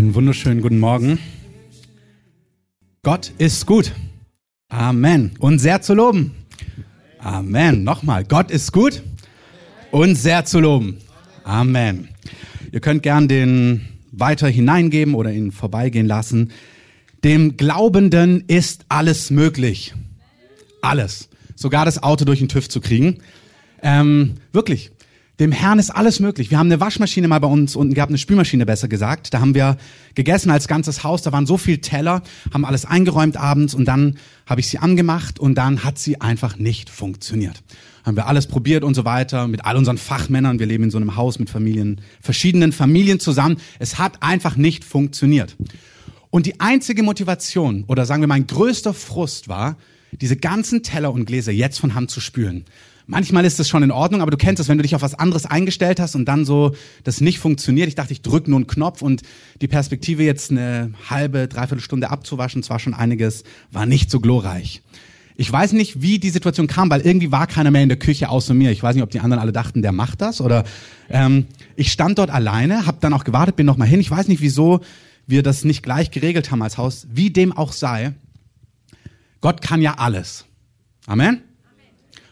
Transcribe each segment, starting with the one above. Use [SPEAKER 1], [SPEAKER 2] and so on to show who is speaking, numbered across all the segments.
[SPEAKER 1] Einen wunderschönen guten Morgen. Gott ist gut. Amen. Und sehr zu loben. Amen. Nochmal. Gott ist gut und sehr zu loben. Amen. Ihr könnt gern den weiter hineingeben oder ihn vorbeigehen lassen. Dem Glaubenden ist alles möglich. Alles. Sogar das Auto durch den TÜV zu kriegen. Ähm, wirklich. Dem Herrn ist alles möglich. Wir haben eine Waschmaschine mal bei uns unten gehabt, eine Spülmaschine besser gesagt. Da haben wir gegessen als ganzes Haus. Da waren so viel Teller, haben alles eingeräumt abends und dann habe ich sie angemacht und dann hat sie einfach nicht funktioniert. Haben wir alles probiert und so weiter mit all unseren Fachmännern. Wir leben in so einem Haus mit Familien, verschiedenen Familien zusammen. Es hat einfach nicht funktioniert. Und die einzige Motivation oder sagen wir mein größter Frust war, diese ganzen Teller und Gläser jetzt von Hand zu spülen. Manchmal ist das schon in Ordnung, aber du kennst es, wenn du dich auf was anderes eingestellt hast und dann so das nicht funktioniert. Ich dachte, ich drücke nur einen Knopf und die Perspektive jetzt eine halbe, dreiviertel Stunde abzuwaschen, zwar schon einiges, war nicht so glorreich. Ich weiß nicht, wie die Situation kam, weil irgendwie war keiner mehr in der Küche außer mir. Ich weiß nicht, ob die anderen alle dachten, der macht das oder ähm, ich stand dort alleine, habe dann auch gewartet, bin noch mal hin. Ich weiß nicht, wieso wir das nicht gleich geregelt haben als Haus. Wie dem auch sei, Gott kann ja alles. Amen.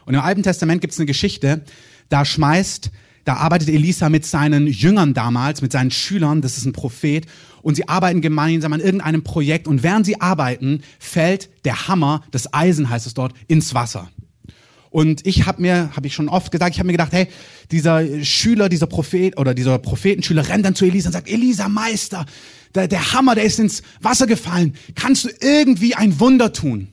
[SPEAKER 1] Und im Alten Testament gibt es eine Geschichte, da schmeißt, da arbeitet Elisa mit seinen Jüngern damals, mit seinen Schülern, das ist ein Prophet, und sie arbeiten gemeinsam an irgendeinem Projekt und während sie arbeiten, fällt der Hammer, das Eisen heißt es dort, ins Wasser. Und ich habe mir, habe ich schon oft gesagt, ich habe mir gedacht, hey, dieser Schüler, dieser Prophet oder dieser Prophetenschüler rennt dann zu Elisa und sagt, Elisa, Meister, der, der Hammer, der ist ins Wasser gefallen. Kannst du irgendwie ein Wunder tun?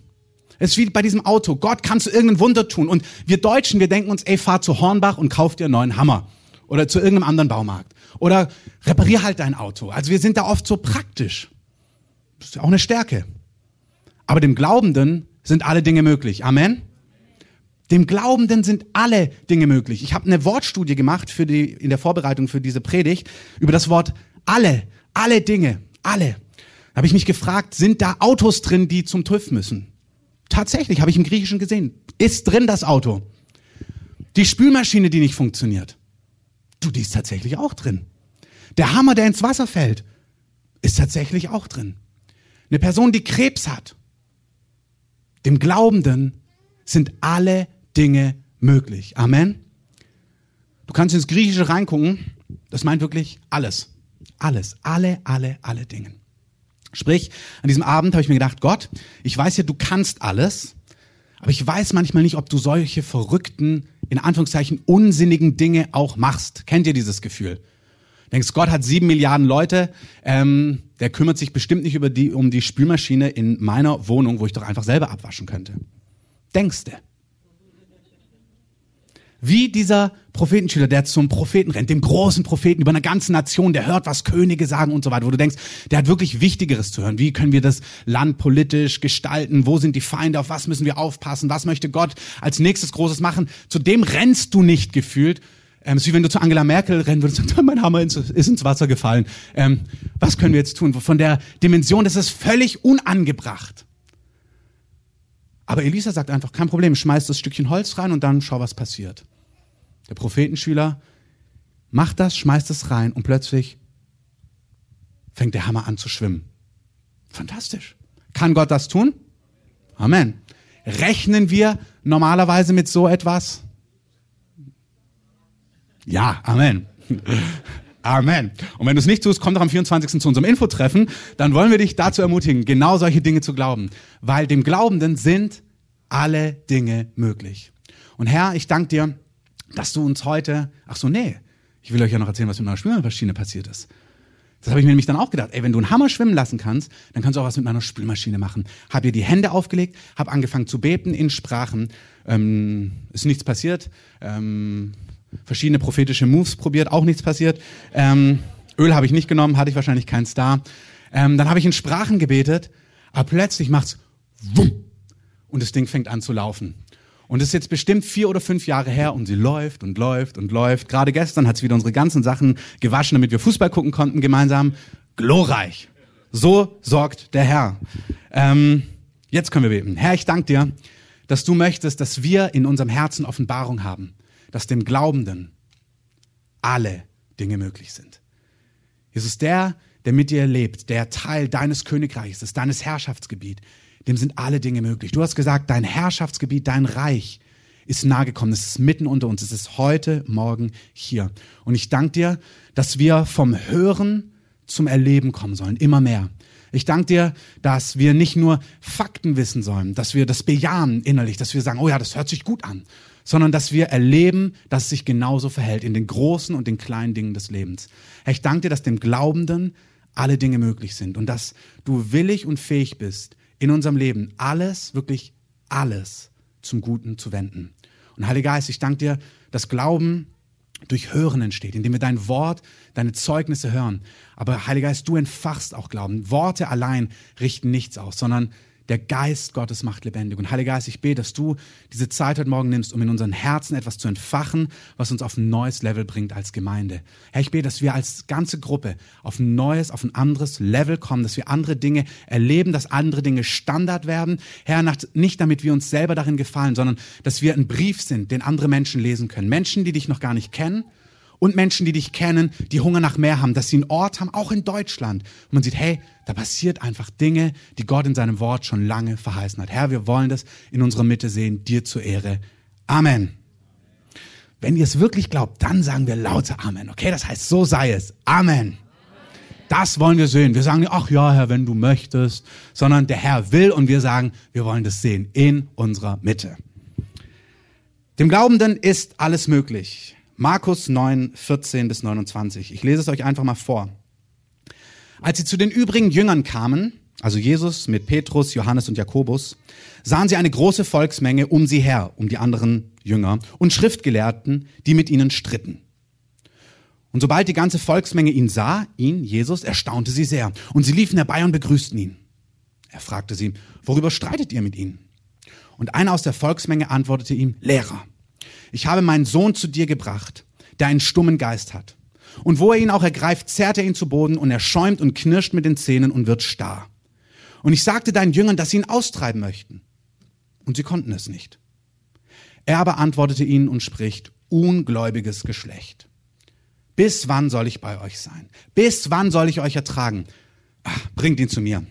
[SPEAKER 1] Es ist wie bei diesem Auto. Gott, kannst du irgendein Wunder tun? Und wir Deutschen, wir denken uns, ey, fahr zu Hornbach und kauf dir einen neuen Hammer. Oder zu irgendeinem anderen Baumarkt. Oder reparier halt dein Auto. Also wir sind da oft so praktisch. Das ist ja auch eine Stärke. Aber dem Glaubenden sind alle Dinge möglich. Amen. Dem Glaubenden sind alle Dinge möglich. Ich habe eine Wortstudie gemacht für die, in der Vorbereitung für diese Predigt über das Wort alle, alle Dinge, alle. Da habe ich mich gefragt, sind da Autos drin, die zum TÜV müssen? Tatsächlich, habe ich im Griechischen gesehen. Ist drin das Auto. Die Spülmaschine, die nicht funktioniert. Du, die ist tatsächlich auch drin. Der Hammer, der ins Wasser fällt, ist tatsächlich auch drin. Eine Person, die Krebs hat. Dem Glaubenden sind alle Dinge möglich. Amen. Du kannst ins Griechische reingucken. Das meint wirklich alles. Alles. Alle, alle, alle Dinge. Sprich, an diesem Abend habe ich mir gedacht, Gott, ich weiß ja, du kannst alles, aber ich weiß manchmal nicht, ob du solche verrückten, in Anführungszeichen unsinnigen Dinge auch machst. Kennt ihr dieses Gefühl? Denkst, Gott hat sieben Milliarden Leute, ähm, der kümmert sich bestimmt nicht über die, um die Spülmaschine in meiner Wohnung, wo ich doch einfach selber abwaschen könnte. Denkst du? Wie dieser Prophetenschüler, der zum Propheten rennt, dem großen Propheten über eine ganze Nation, der hört, was Könige sagen und so weiter, wo du denkst, der hat wirklich Wichtigeres zu hören. Wie können wir das Land politisch gestalten? Wo sind die Feinde? Auf was müssen wir aufpassen? Was möchte Gott als nächstes Großes machen? Zu dem rennst du nicht gefühlt. Ähm, es ist wie wenn du zu Angela Merkel rennen würdest und sagst, mein Hammer ist ins Wasser gefallen. Ähm, was können wir jetzt tun? Von der Dimension, das ist völlig unangebracht. Aber Elisa sagt einfach, kein Problem, schmeiß das Stückchen Holz rein und dann schau, was passiert. Der Prophetenschüler macht das, schmeißt es rein und plötzlich fängt der Hammer an zu schwimmen. Fantastisch. Kann Gott das tun? Amen. Rechnen wir normalerweise mit so etwas? Ja, Amen. Amen. Und wenn du es nicht tust, komm doch am 24. zu unserem Infotreffen, dann wollen wir dich dazu ermutigen, genau solche Dinge zu glauben. Weil dem Glaubenden sind alle Dinge möglich. Und Herr, ich danke dir, dass du uns heute, ach so, nee, ich will euch ja noch erzählen, was mit meiner Spülmaschine passiert ist. Das habe ich mir nämlich dann auch gedacht. Ey, wenn du einen Hammer schwimmen lassen kannst, dann kannst du auch was mit meiner Spülmaschine machen. Hab ihr die Hände aufgelegt, hab angefangen zu beten in Sprachen. Ähm, ist nichts passiert. Ähm, verschiedene prophetische Moves probiert, auch nichts passiert. Ähm, Öl habe ich nicht genommen, hatte ich wahrscheinlich keinen Star. Ähm, dann habe ich in Sprachen gebetet, aber plötzlich macht's wumm und das Ding fängt an zu laufen. Und es ist jetzt bestimmt vier oder fünf Jahre her und sie läuft und läuft und läuft. Gerade gestern hat sie wieder unsere ganzen Sachen gewaschen, damit wir Fußball gucken konnten gemeinsam. Glorreich. So sorgt der Herr. Ähm, jetzt können wir beten. Herr, ich danke dir, dass du möchtest, dass wir in unserem Herzen Offenbarung haben, dass dem Glaubenden alle Dinge möglich sind. Jesus, der, der mit dir lebt, der Teil deines Königreichs ist, deines Herrschaftsgebiet, dem sind alle Dinge möglich. Du hast gesagt, dein Herrschaftsgebiet, dein Reich ist nahe gekommen. Es ist mitten unter uns. Es ist heute, morgen hier. Und ich danke dir, dass wir vom Hören zum Erleben kommen sollen. Immer mehr. Ich danke dir, dass wir nicht nur Fakten wissen sollen, dass wir das bejahen innerlich, dass wir sagen, oh ja, das hört sich gut an, sondern dass wir erleben, dass es sich genauso verhält in den großen und den kleinen Dingen des Lebens. Ich danke dir, dass dem Glaubenden alle Dinge möglich sind und dass du willig und fähig bist, in unserem Leben alles, wirklich alles zum Guten zu wenden. Und Heiliger Geist, ich danke dir, dass Glauben durch Hören entsteht, indem wir dein Wort, deine Zeugnisse hören. Aber Heiliger Geist, du entfachst auch Glauben. Worte allein richten nichts aus, sondern der Geist Gottes macht lebendig. Und Heiliger Geist, ich bete, dass du diese Zeit heute Morgen nimmst, um in unseren Herzen etwas zu entfachen, was uns auf ein neues Level bringt als Gemeinde. Herr, ich bete, dass wir als ganze Gruppe auf ein neues, auf ein anderes Level kommen, dass wir andere Dinge erleben, dass andere Dinge Standard werden. Herr, nicht damit wir uns selber darin gefallen, sondern dass wir ein Brief sind, den andere Menschen lesen können. Menschen, die dich noch gar nicht kennen und Menschen, die dich kennen, die Hunger nach mehr haben, dass sie einen Ort haben, auch in Deutschland. Und man sieht, hey, da passiert einfach Dinge, die Gott in seinem Wort schon lange verheißen hat. Herr, wir wollen das in unserer Mitte sehen, dir zur Ehre. Amen. Wenn ihr es wirklich glaubt, dann sagen wir lauter Amen. Okay, das heißt, so sei es. Amen. Das wollen wir sehen. Wir sagen nicht, ach ja, Herr, wenn du möchtest, sondern der Herr will und wir sagen, wir wollen das sehen in unserer Mitte. Dem Glaubenden ist alles möglich. Markus 9, 14 bis 29. Ich lese es euch einfach mal vor. Als sie zu den übrigen Jüngern kamen, also Jesus mit Petrus, Johannes und Jakobus, sahen sie eine große Volksmenge um sie her, um die anderen Jünger und Schriftgelehrten, die mit ihnen stritten. Und sobald die ganze Volksmenge ihn sah, ihn, Jesus, erstaunte sie sehr. Und sie liefen herbei und begrüßten ihn. Er fragte sie, worüber streitet ihr mit ihnen? Und einer aus der Volksmenge antwortete ihm, Lehrer, ich habe meinen Sohn zu dir gebracht, der einen stummen Geist hat. Und wo er ihn auch ergreift, zerrt er ihn zu Boden und er schäumt und knirscht mit den Zähnen und wird starr. Und ich sagte deinen Jüngern, dass sie ihn austreiben möchten. Und sie konnten es nicht. Er aber antwortete ihnen und spricht, ungläubiges Geschlecht. Bis wann soll ich bei euch sein? Bis wann soll ich euch ertragen? Ach, bringt ihn zu mir.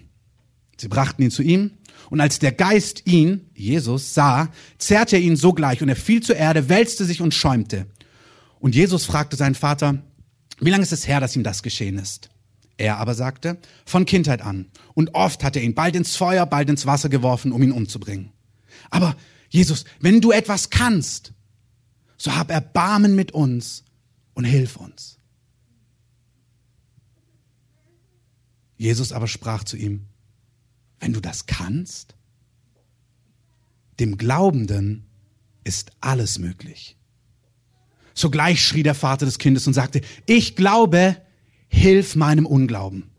[SPEAKER 1] Sie brachten ihn zu ihm und als der Geist ihn, Jesus, sah, zerrte er ihn sogleich und er fiel zur Erde, wälzte sich und schäumte. Und Jesus fragte seinen Vater, wie lange ist es her, dass ihm das geschehen ist? Er aber sagte, von Kindheit an. Und oft hat er ihn bald ins Feuer, bald ins Wasser geworfen, um ihn umzubringen. Aber Jesus, wenn du etwas kannst, so hab Erbarmen mit uns und hilf uns. Jesus aber sprach zu ihm, wenn du das kannst, dem Glaubenden ist alles möglich. Sogleich schrie der Vater des Kindes und sagte, ich glaube, hilf meinem Unglauben.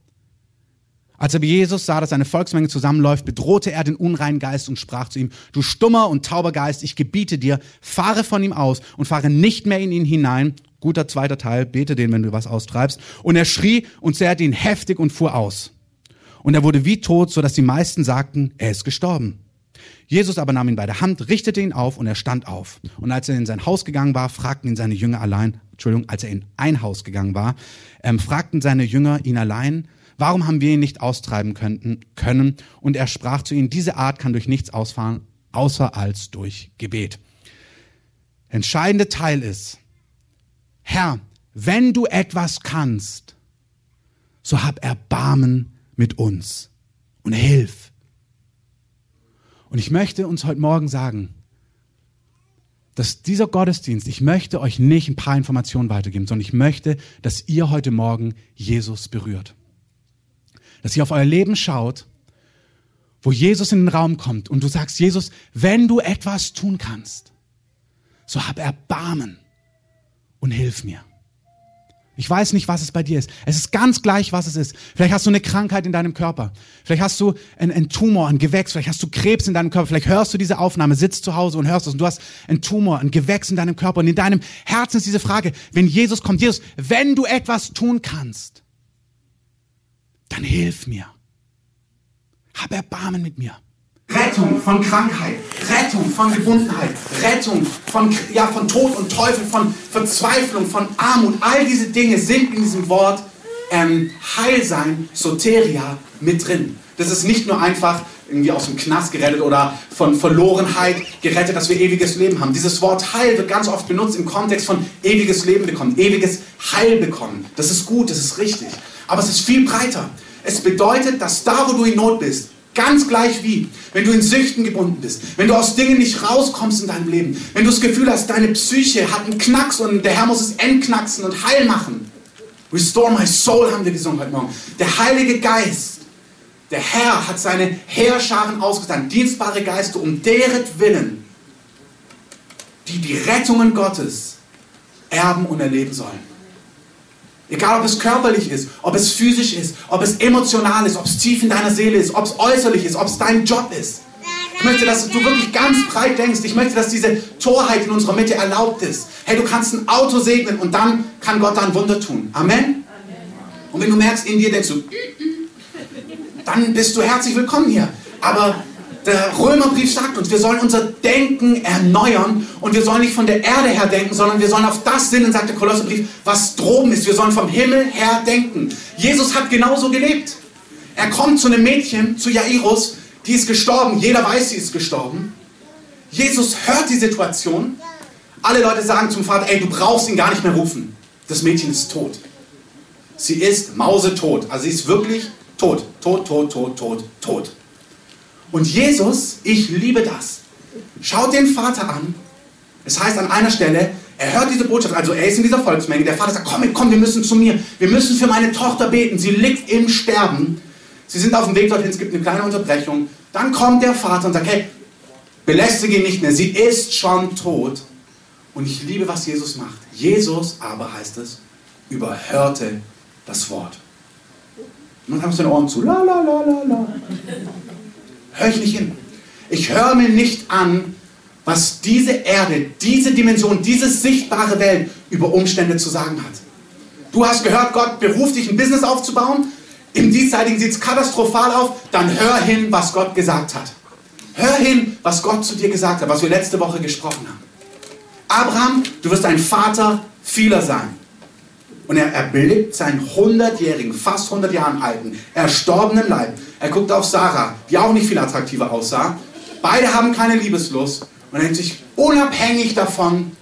[SPEAKER 1] Als aber Jesus sah, dass eine Volksmenge zusammenläuft, bedrohte er den unreinen Geist und sprach zu ihm, du stummer und tauber Geist, ich gebiete dir, fahre von ihm aus und fahre nicht mehr in ihn hinein. Guter zweiter Teil, bete den, wenn du was austreibst. Und er schrie und zerrte ihn heftig und fuhr aus. Und er wurde wie tot, so dass die meisten sagten, er ist gestorben. Jesus aber nahm ihn bei der Hand, richtete ihn auf und er stand auf. Und als er in sein Haus gegangen war, fragten ihn seine Jünger allein, Entschuldigung, als er in ein Haus gegangen war, ähm, fragten seine Jünger ihn allein, warum haben wir ihn nicht austreiben könnten, können? Und er sprach zu ihnen, diese Art kann durch nichts ausfahren, außer als durch Gebet. Entscheidende Teil ist, Herr, wenn du etwas kannst, so hab Erbarmen mit uns und hilf. Und ich möchte uns heute Morgen sagen, dass dieser Gottesdienst, ich möchte euch nicht ein paar Informationen weitergeben, sondern ich möchte, dass ihr heute Morgen Jesus berührt. Dass ihr auf euer Leben schaut, wo Jesus in den Raum kommt und du sagst, Jesus, wenn du etwas tun kannst, so hab Erbarmen und hilf mir. Ich weiß nicht, was es bei dir ist. Es ist ganz gleich, was es ist. Vielleicht hast du eine Krankheit in deinem Körper. Vielleicht hast du einen, einen Tumor, ein Gewächs. Vielleicht hast du Krebs in deinem Körper. Vielleicht hörst du diese Aufnahme, sitzt zu Hause und hörst es und du hast einen Tumor, ein Gewächs in deinem Körper. Und in deinem Herzen ist diese Frage, wenn Jesus kommt, Jesus, wenn du etwas tun kannst, dann hilf mir. Hab Erbarmen mit mir. Rettung von Krankheit, Rettung von Gebundenheit, Rettung von, ja, von Tod und Teufel, von Verzweiflung, von Armut. All diese Dinge sind in diesem Wort ähm, Heilsein, Soteria mit drin. Das ist nicht nur einfach irgendwie aus dem Knast gerettet oder von Verlorenheit gerettet, dass wir ewiges Leben haben. Dieses Wort Heil wird ganz oft benutzt im Kontext von ewiges Leben bekommen, ewiges Heil bekommen. Das ist gut, das ist richtig. Aber es ist viel breiter. Es bedeutet, dass da, wo du in Not bist, Ganz gleich wie, wenn du in Süchten gebunden bist, wenn du aus Dingen nicht rauskommst in deinem Leben, wenn du das Gefühl hast, deine Psyche hat einen Knacks und der Herr muss es entknacksen und heil machen. Restore my soul haben wir gesungen heute Morgen. Der Heilige Geist, der Herr hat seine Heerscharen ausgesandt, dienstbare Geister, um deren Willen, die die Rettungen Gottes erben und erleben sollen. Egal, ob es körperlich ist, ob es physisch ist, ob es emotional ist, ob es tief in deiner Seele ist, ob es äußerlich ist, ob es dein Job ist. Ich möchte, dass du wirklich ganz breit denkst. Ich möchte, dass diese Torheit in unserer Mitte erlaubt ist. Hey, du kannst ein Auto segnen und dann kann Gott da Wunder tun. Amen? Und wenn du merkst, in dir denkst du, dann bist du herzlich willkommen hier. Aber der Römerbrief sagt uns, wir sollen unser Denken erneuern und wir sollen nicht von der Erde her denken, sondern wir sollen auf das sinnen, sagt der Kolosserbrief, was droben ist. Wir sollen vom Himmel her denken. Jesus hat genauso gelebt. Er kommt zu einem Mädchen, zu Jairus, die ist gestorben. Jeder weiß, sie ist gestorben. Jesus hört die Situation. Alle Leute sagen zum Vater, ey, du brauchst ihn gar nicht mehr rufen. Das Mädchen ist tot. Sie ist mausetot. Also sie ist wirklich tot. Tot, tot, tot, tot, tot. Und Jesus, ich liebe das, schaut den Vater an. Es heißt an einer Stelle, er hört diese Botschaft, also er ist in dieser Volksmenge. Der Vater sagt, komm, komm, wir müssen zu mir. Wir müssen für meine Tochter beten. Sie liegt im Sterben. Sie sind auf dem Weg dorthin, es gibt eine kleine Unterbrechung. Dann kommt der Vater und sagt, hey, belästige ihn nicht mehr. Sie ist schon tot. Und ich liebe, was Jesus macht. Jesus aber, heißt es, überhörte das Wort. Und dann haben sie den Ohren zu. La, la, la, la, la höre ich nicht hin. Ich höre mir nicht an, was diese Erde, diese Dimension, diese sichtbare Welt über Umstände zu sagen hat. Du hast gehört, Gott beruft dich, ein Business aufzubauen. Im Diesseitigen sieht es katastrophal auf. Dann hör hin, was Gott gesagt hat. Hör hin, was Gott zu dir gesagt hat, was wir letzte Woche gesprochen haben. Abraham, du wirst ein Vater vieler sein. Und er erblickt seinen 100-jährigen, fast 100 Jahren alten, erstorbenen Leib. Er guckt auf Sarah, die auch nicht viel attraktiver aussah. Beide haben keine Liebeslust. Und er denkt sich, unabhängig davon,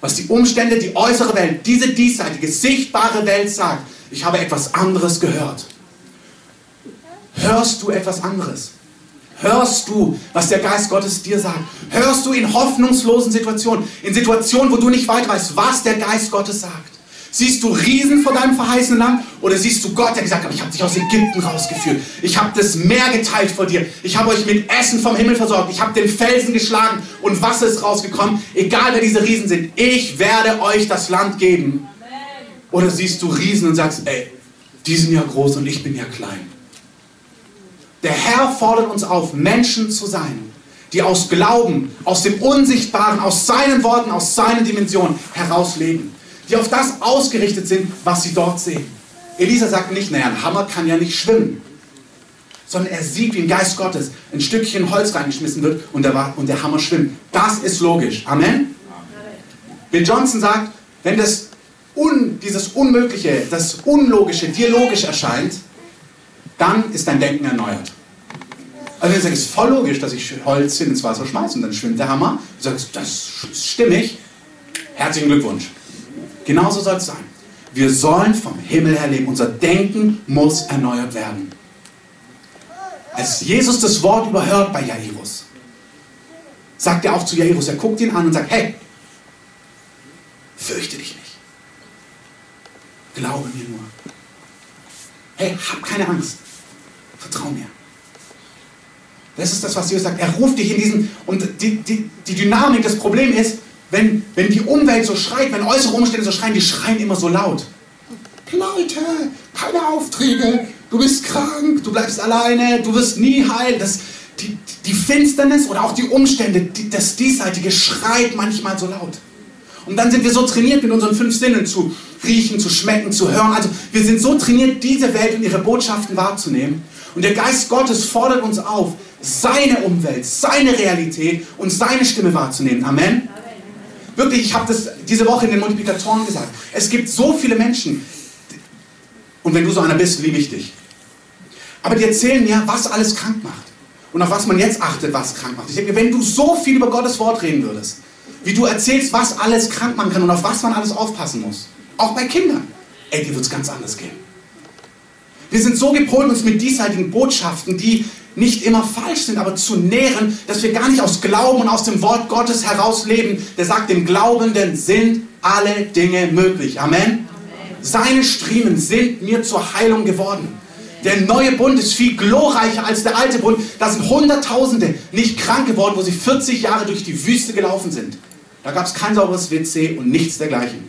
[SPEAKER 1] was die Umstände, die äußere Welt, diese diesseitige, sichtbare Welt sagt, ich habe etwas anderes gehört. Hörst du etwas anderes? Hörst du, was der Geist Gottes dir sagt? Hörst du in hoffnungslosen Situationen, in Situationen, wo du nicht weit weißt, was der Geist Gottes sagt? Siehst du Riesen vor deinem verheißenen Land oder siehst du Gott, der gesagt hat, ich habe dich aus Ägypten rausgeführt. Ich habe das Meer geteilt vor dir. Ich habe euch mit Essen vom Himmel versorgt. Ich habe den Felsen geschlagen und Wasser ist rausgekommen. Egal wer diese Riesen sind, ich werde euch das Land geben. Oder siehst du Riesen und sagst, ey, die sind ja groß und ich bin ja klein. Der Herr fordert uns auf, Menschen zu sein, die aus Glauben, aus dem Unsichtbaren, aus seinen Worten, aus seinen Dimensionen heraus leben die auf das ausgerichtet sind, was sie dort sehen. Elisa sagt nicht, naja, ein Hammer kann ja nicht schwimmen. Sondern er sieht, wie im Geist Gottes ein Stückchen Holz reingeschmissen wird und der, und der Hammer schwimmt. Das ist logisch. Amen? Amen. Bill Johnson sagt, wenn das Un, dieses Unmögliche, das Unlogische dir logisch erscheint, dann ist dein Denken erneuert. Also wenn du sagst, es ist voll logisch, dass ich Holz ins Wasser schmeiße und dann schwimmt der Hammer, du sagst, das ist stimmig, herzlichen Glückwunsch. Genauso soll es sein. Wir sollen vom Himmel her leben. Unser Denken muss erneuert werden. Als Jesus das Wort überhört bei Jairus, sagt er auch zu Jairus, er guckt ihn an und sagt, hey, fürchte dich nicht. Glaube mir nur. Hey, hab keine Angst. Vertrau mir. Das ist das, was Jesus sagt. Er ruft dich in diesen, und die, die, die Dynamik, das Problem ist, wenn, wenn die Umwelt so schreit, wenn äußere Umstände so schreien, die schreien immer so laut. Pleite, keine Aufträge, du bist krank, du bleibst alleine, du wirst nie heil. Das, die, die Finsternis oder auch die Umstände, die, das Diesseitige schreit manchmal so laut. Und dann sind wir so trainiert, mit unseren fünf Sinnen zu riechen, zu schmecken, zu hören. Also wir sind so trainiert, diese Welt und ihre Botschaften wahrzunehmen. Und der Geist Gottes fordert uns auf, seine Umwelt, seine Realität und seine Stimme wahrzunehmen. Amen. Wirklich, ich habe das diese Woche in den Multiplikatoren gesagt. Es gibt so viele Menschen, Und wenn du so einer bist, liebe ich dich. Aber die erzählen mir, was alles krank macht. Und auf was man jetzt achtet, was krank macht. Ich denke, wenn du so viel über Gottes Wort reden würdest, wie du erzählst, was alles krank machen kann und auf was man alles aufpassen muss, auch bei Kindern, ey, dir wird es ganz anders gehen. Wir sind so gepolt, uns mit diesseitigen Botschaften, die nicht immer falsch sind, aber zu nähren, dass wir gar nicht aus Glauben und aus dem Wort Gottes heraus leben. Der sagt, dem Glaubenden sind alle Dinge möglich. Amen. Amen. Seine Striemen sind mir zur Heilung geworden. Der neue Bund ist viel glorreicher als der alte Bund. Da sind Hunderttausende nicht krank geworden, wo sie 40 Jahre durch die Wüste gelaufen sind. Da gab es kein sauberes WC und nichts dergleichen.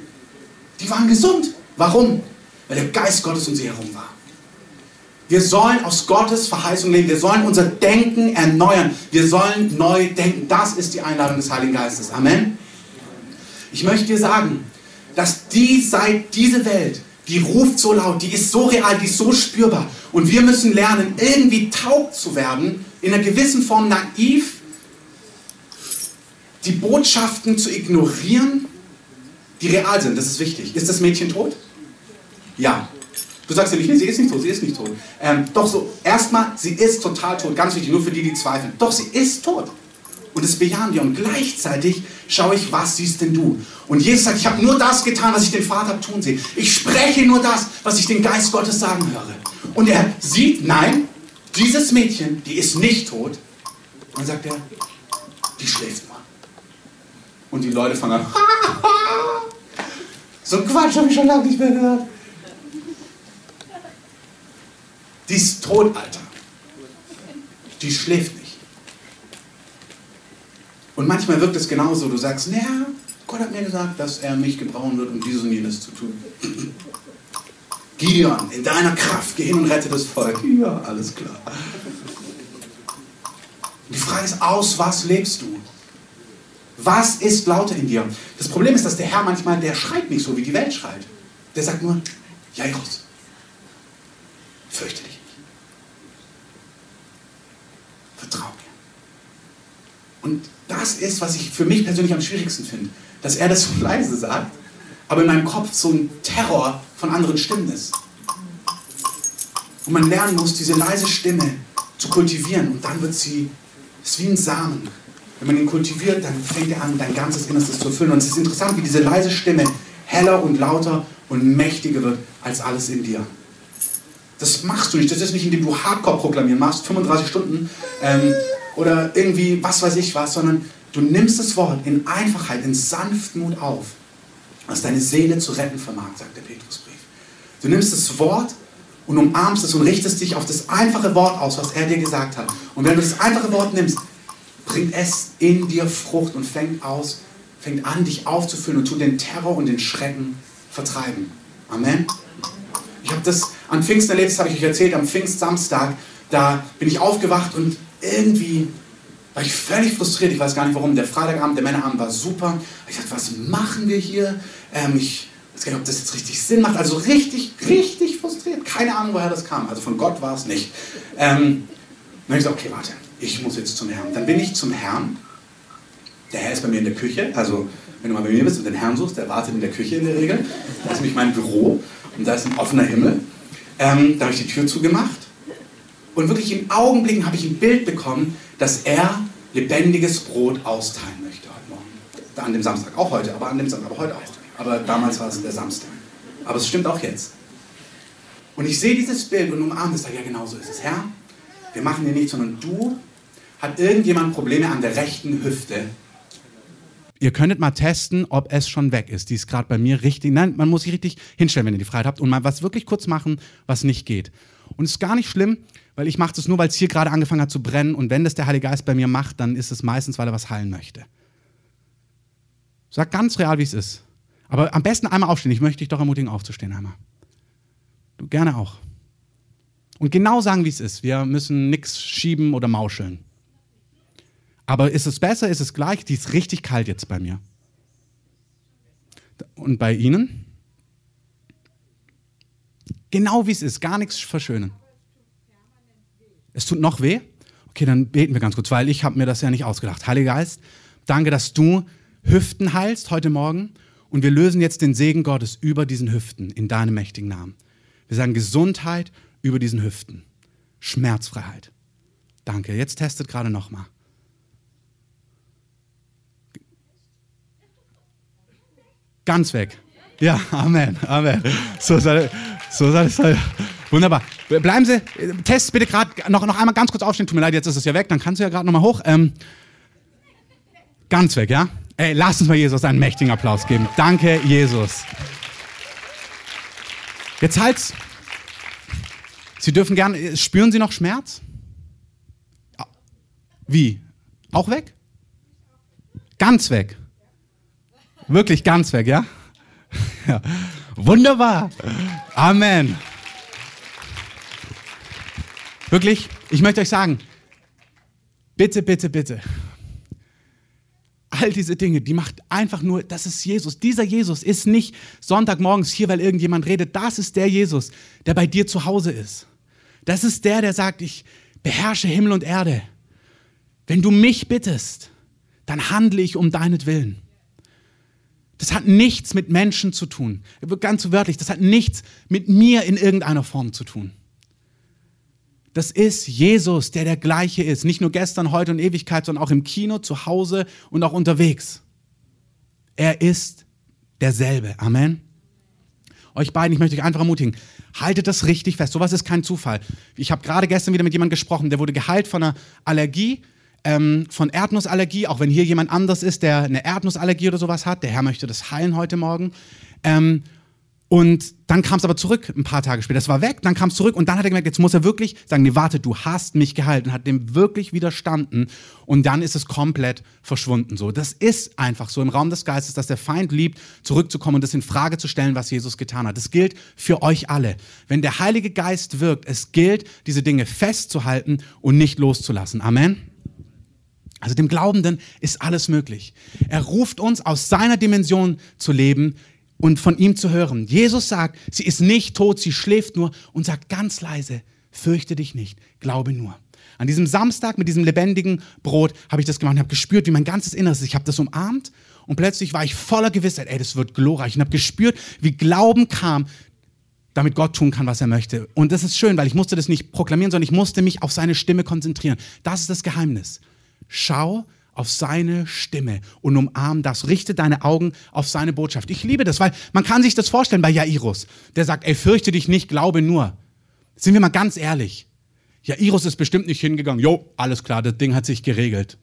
[SPEAKER 1] Die waren gesund. Warum? Weil der Geist Gottes um sie herum war. Wir sollen aus Gottes Verheißung leben. Wir sollen unser Denken erneuern. Wir sollen neu denken. Das ist die Einladung des Heiligen Geistes. Amen. Ich möchte dir sagen, dass die seit diese Welt, die ruft so laut, die ist so real, die ist so spürbar. Und wir müssen lernen, irgendwie taub zu werden, in einer gewissen Form naiv, die Botschaften zu ignorieren, die real sind. Das ist wichtig. Ist das Mädchen tot? Ja. Du sagst ja nicht, nee, sie ist nicht tot, sie ist nicht tot. Ähm, doch so, erstmal, sie ist total tot, ganz wichtig, nur für die, die zweifeln. Doch, sie ist tot. Und das bejahen wir. Und gleichzeitig schaue ich, was siehst denn du? Und Jesus sagt, ich habe nur das getan, was ich den Vater tun sehe. Ich spreche nur das, was ich den Geist Gottes sagen höre. Und er sieht, nein, dieses Mädchen, die ist nicht tot. Und dann sagt er, die schläft nur. Und die Leute fangen an, so Quatsch habe ich schon lange nicht mehr gehört. Die ist tot, Alter. Die schläft nicht. Und manchmal wirkt es genauso. Du sagst, naja, Gott hat mir gesagt, dass er mich gebrauchen wird, um dieses und jenes zu tun. Gideon, in deiner Kraft, geh hin und rette das Volk. Ja, alles klar. Die Frage ist, aus was lebst du? Was ist lauter in dir? Das Problem ist, dass der Herr manchmal, der schreit nicht so, wie die Welt schreit. Der sagt nur, Jairus, fürchte dich nicht. Vertrau mir. Und das ist, was ich für mich persönlich am schwierigsten finde, dass er das so leise sagt, aber in meinem Kopf so ein Terror von anderen Stimmen ist. Und man lernen muss, diese leise Stimme zu kultivieren und dann wird sie, ist wie ein Samen. Wenn man ihn kultiviert, dann fängt er an, dein ganzes Innerstes zu erfüllen. Und es ist interessant, wie diese leise Stimme heller und lauter und mächtiger wird als alles in dir. Das machst du nicht. Das ist nicht, indem du Hardcore proklamieren machst, 35 Stunden ähm, oder irgendwie was weiß ich was, sondern du nimmst das Wort in Einfachheit, in Sanftmut auf, was deine Seele zu retten vermag, sagt der Petrusbrief. Du nimmst das Wort und umarmst es und richtest dich auf das einfache Wort aus, was er dir gesagt hat. Und wenn du das einfache Wort nimmst, bringt es in dir Frucht und fängt aus, fängt an, dich aufzufüllen und tut den Terror und den Schrecken vertreiben. Amen. Ich habe das an Pfingsten erlebt, das habe ich euch erzählt, am Pfingstsamstag, da bin ich aufgewacht und irgendwie war ich völlig frustriert. Ich weiß gar nicht warum. Der Freitagabend, der Männerabend war super. Ich dachte, was machen wir hier? Ähm, ich weiß gar nicht, ob das jetzt richtig Sinn macht. Also richtig, richtig frustriert. Keine Ahnung, woher das kam. Also von Gott war es nicht. Ähm, dann habe ich gesagt, okay, warte, ich muss jetzt zum Herrn. Dann bin ich zum Herrn. Der Herr ist bei mir in der Küche. Also, wenn du mal bei mir bist und den Herrn suchst, der wartet in der Küche in der Regel. Das ist nämlich mein Büro und da ist ein offener Himmel. Ähm, da habe ich die Tür zugemacht und wirklich in Augenblicken habe ich ein Bild bekommen, dass er lebendiges Brot austeilen möchte heute Morgen. An dem Samstag, auch heute, aber an dem Samstag, aber heute auch. Aber damals war es der Samstag. Aber es stimmt auch jetzt. Und ich sehe dieses Bild und umarme es, ja genau so ist es. Herr, wir machen hier nichts, sondern du, hat irgendjemand Probleme an der rechten Hüfte,
[SPEAKER 2] Ihr könntet mal testen, ob es schon weg ist. Die ist gerade bei mir richtig. Nein, man muss sich richtig hinstellen, wenn ihr die Freiheit habt und mal was wirklich kurz machen, was nicht geht. Und es ist gar nicht schlimm, weil ich mache das nur, weil es hier gerade angefangen hat zu brennen. Und wenn das der Heilige Geist bei mir macht, dann ist es meistens, weil er was heilen möchte. Sag ganz real, wie es ist. Aber am besten einmal aufstehen. Ich möchte dich doch ermutigen, aufzustehen einmal. Du gerne auch. Und genau sagen, wie es ist. Wir müssen nichts schieben oder mauscheln. Aber ist es besser, ist es gleich? Die ist richtig kalt jetzt bei mir. Und bei Ihnen? Genau wie es ist, gar nichts verschönen. Es tut noch weh? Okay, dann beten wir ganz kurz, weil ich habe mir das ja nicht ausgedacht. Heiliger Geist, danke, dass du Hüften heilst heute Morgen und wir lösen jetzt den Segen Gottes über diesen Hüften in deinem mächtigen Namen.
[SPEAKER 1] Wir sagen Gesundheit über diesen Hüften. Schmerzfreiheit. Danke. Jetzt testet gerade nochmal. Ganz weg. Ja, Amen, Amen. So soll, so soll es sein. Wunderbar. Bleiben Sie, test bitte gerade noch, noch einmal ganz kurz aufstehen. Tut mir leid, jetzt ist es ja weg, dann kannst du ja gerade nochmal hoch. Ähm, ganz weg, ja? Ey, lass uns mal Jesus einen mächtigen Applaus geben. Danke, Jesus. Jetzt halt's. Sie dürfen gerne, spüren Sie noch Schmerz? Wie? Auch weg? Ganz weg. Wirklich ganz weg, ja? ja. Wunderbar. Amen. Wirklich, ich möchte euch sagen, bitte, bitte, bitte. All diese Dinge, die macht einfach nur, das ist Jesus. Dieser Jesus ist nicht Sonntagmorgens hier, weil irgendjemand redet. Das ist der Jesus, der bei dir zu Hause ist. Das ist der, der sagt, ich beherrsche Himmel und Erde. Wenn du mich bittest, dann handle ich um deinetwillen. Das hat nichts mit Menschen zu tun. Ganz wörtlich, das hat nichts mit mir in irgendeiner Form zu tun. Das ist Jesus, der der gleiche ist. Nicht nur gestern, heute und Ewigkeit, sondern auch im Kino, zu Hause und auch unterwegs. Er ist derselbe. Amen. Euch beiden, ich möchte euch einfach ermutigen, haltet das richtig fest. Sowas ist kein Zufall. Ich habe gerade gestern wieder mit jemandem gesprochen, der wurde geheilt von einer Allergie ähm, von Erdnussallergie, auch wenn hier jemand anders ist, der eine Erdnussallergie oder sowas hat. Der Herr möchte das heilen heute Morgen. Ähm, und dann kam es aber zurück ein paar Tage später. Das war weg, dann kam es zurück und dann hat er gemerkt, jetzt muss er wirklich sagen, nee, warte, du hast mich geheilt und hat dem wirklich widerstanden und dann ist es komplett verschwunden. So, das ist einfach so im Raum des Geistes, dass der Feind liebt, zurückzukommen und das in Frage zu stellen, was Jesus getan hat. Das gilt für euch alle. Wenn der Heilige Geist wirkt, es gilt, diese Dinge festzuhalten und nicht loszulassen. Amen. Also dem Glaubenden ist alles möglich. Er ruft uns aus seiner Dimension zu leben und von ihm zu hören. Jesus sagt, sie ist nicht tot, sie schläft nur und sagt ganz leise, fürchte dich nicht, glaube nur. An diesem Samstag mit diesem lebendigen Brot habe ich das gemacht und habe gespürt, wie mein ganzes Inneres ist. Ich habe das umarmt und plötzlich war ich voller Gewissheit, ey, das wird glorreich. Und habe gespürt, wie Glauben kam, damit Gott tun kann, was er möchte. Und das ist schön, weil ich musste das nicht proklamieren, sondern ich musste mich auf seine Stimme konzentrieren. Das ist das Geheimnis. Schau auf seine Stimme und umarm das. Richte deine Augen auf seine Botschaft. Ich liebe das, weil man kann sich das vorstellen bei Jairus. Der sagt, ey, fürchte dich nicht, glaube nur. Sind wir mal ganz ehrlich. Jairus ist bestimmt nicht hingegangen. Jo, alles klar, das Ding hat sich geregelt.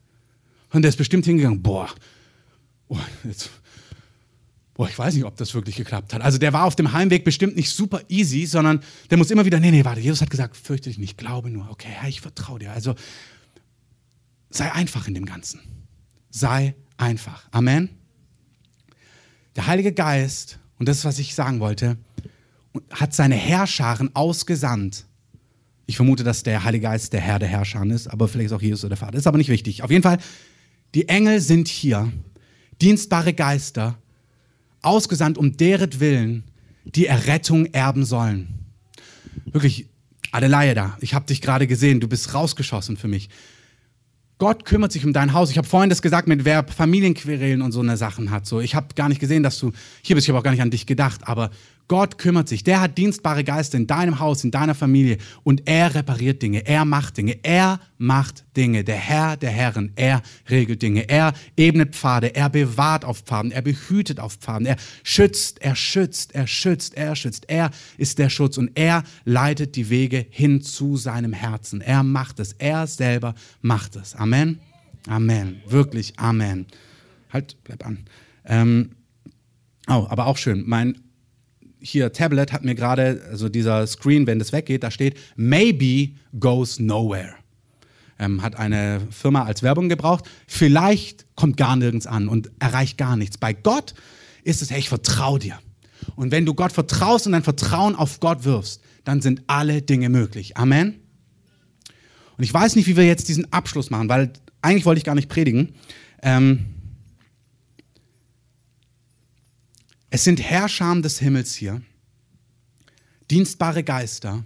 [SPEAKER 1] Und der ist bestimmt hingegangen. Boah, oh, jetzt, boah, ich weiß nicht, ob das wirklich geklappt hat. Also der war auf dem Heimweg bestimmt nicht super easy, sondern der muss immer wieder, nee, nee, warte, Jesus hat gesagt, fürchte dich nicht, glaube nur. Okay, Herr, ich vertraue dir. Also Sei einfach in dem Ganzen. Sei einfach. Amen. Der Heilige Geist, und das ist, was ich sagen wollte, hat seine Herrscharen ausgesandt. Ich vermute, dass der Heilige Geist der Herr der Herrscher ist, aber vielleicht auch Jesus oder der Vater. Ist aber nicht wichtig. Auf jeden Fall, die Engel sind hier, dienstbare Geister, ausgesandt um deren Willen, die Errettung erben sollen. Wirklich, Adelaide, ich habe dich gerade gesehen, du bist rausgeschossen für mich. Gott kümmert sich um dein Haus. Ich habe vorhin das gesagt, mit wer Familienquerelen und so eine Sachen hat. So, ich habe gar nicht gesehen, dass du hier bist. Ich habe auch gar nicht an dich gedacht. Aber Gott kümmert sich. Der hat dienstbare Geister in deinem Haus, in deiner Familie. Und er repariert Dinge. Er macht Dinge. Er macht Dinge. Der Herr der Herren. Er regelt Dinge. Er ebnet Pfade. Er bewahrt auf Pfaden. Er behütet auf Pfaden. Er schützt. Er schützt. Er schützt. Er schützt. Er ist der Schutz. Und er leitet die Wege hin zu seinem Herzen. Er macht es. Er selber macht es. Amen. Amen. Wirklich. Amen. Halt, bleib an. Ähm, oh, aber auch schön. Mein hier Tablet hat mir gerade, also dieser Screen, wenn das weggeht, da steht, maybe goes nowhere. Ähm, hat eine Firma als Werbung gebraucht. Vielleicht kommt gar nirgends an und erreicht gar nichts. Bei Gott ist es, hey, ich vertraue dir. Und wenn du Gott vertraust und dein Vertrauen auf Gott wirfst, dann sind alle Dinge möglich. Amen. Und ich weiß nicht, wie wir jetzt diesen Abschluss machen, weil eigentlich wollte ich gar nicht predigen. Ähm, Es sind Herrscher des Himmels hier, dienstbare Geister.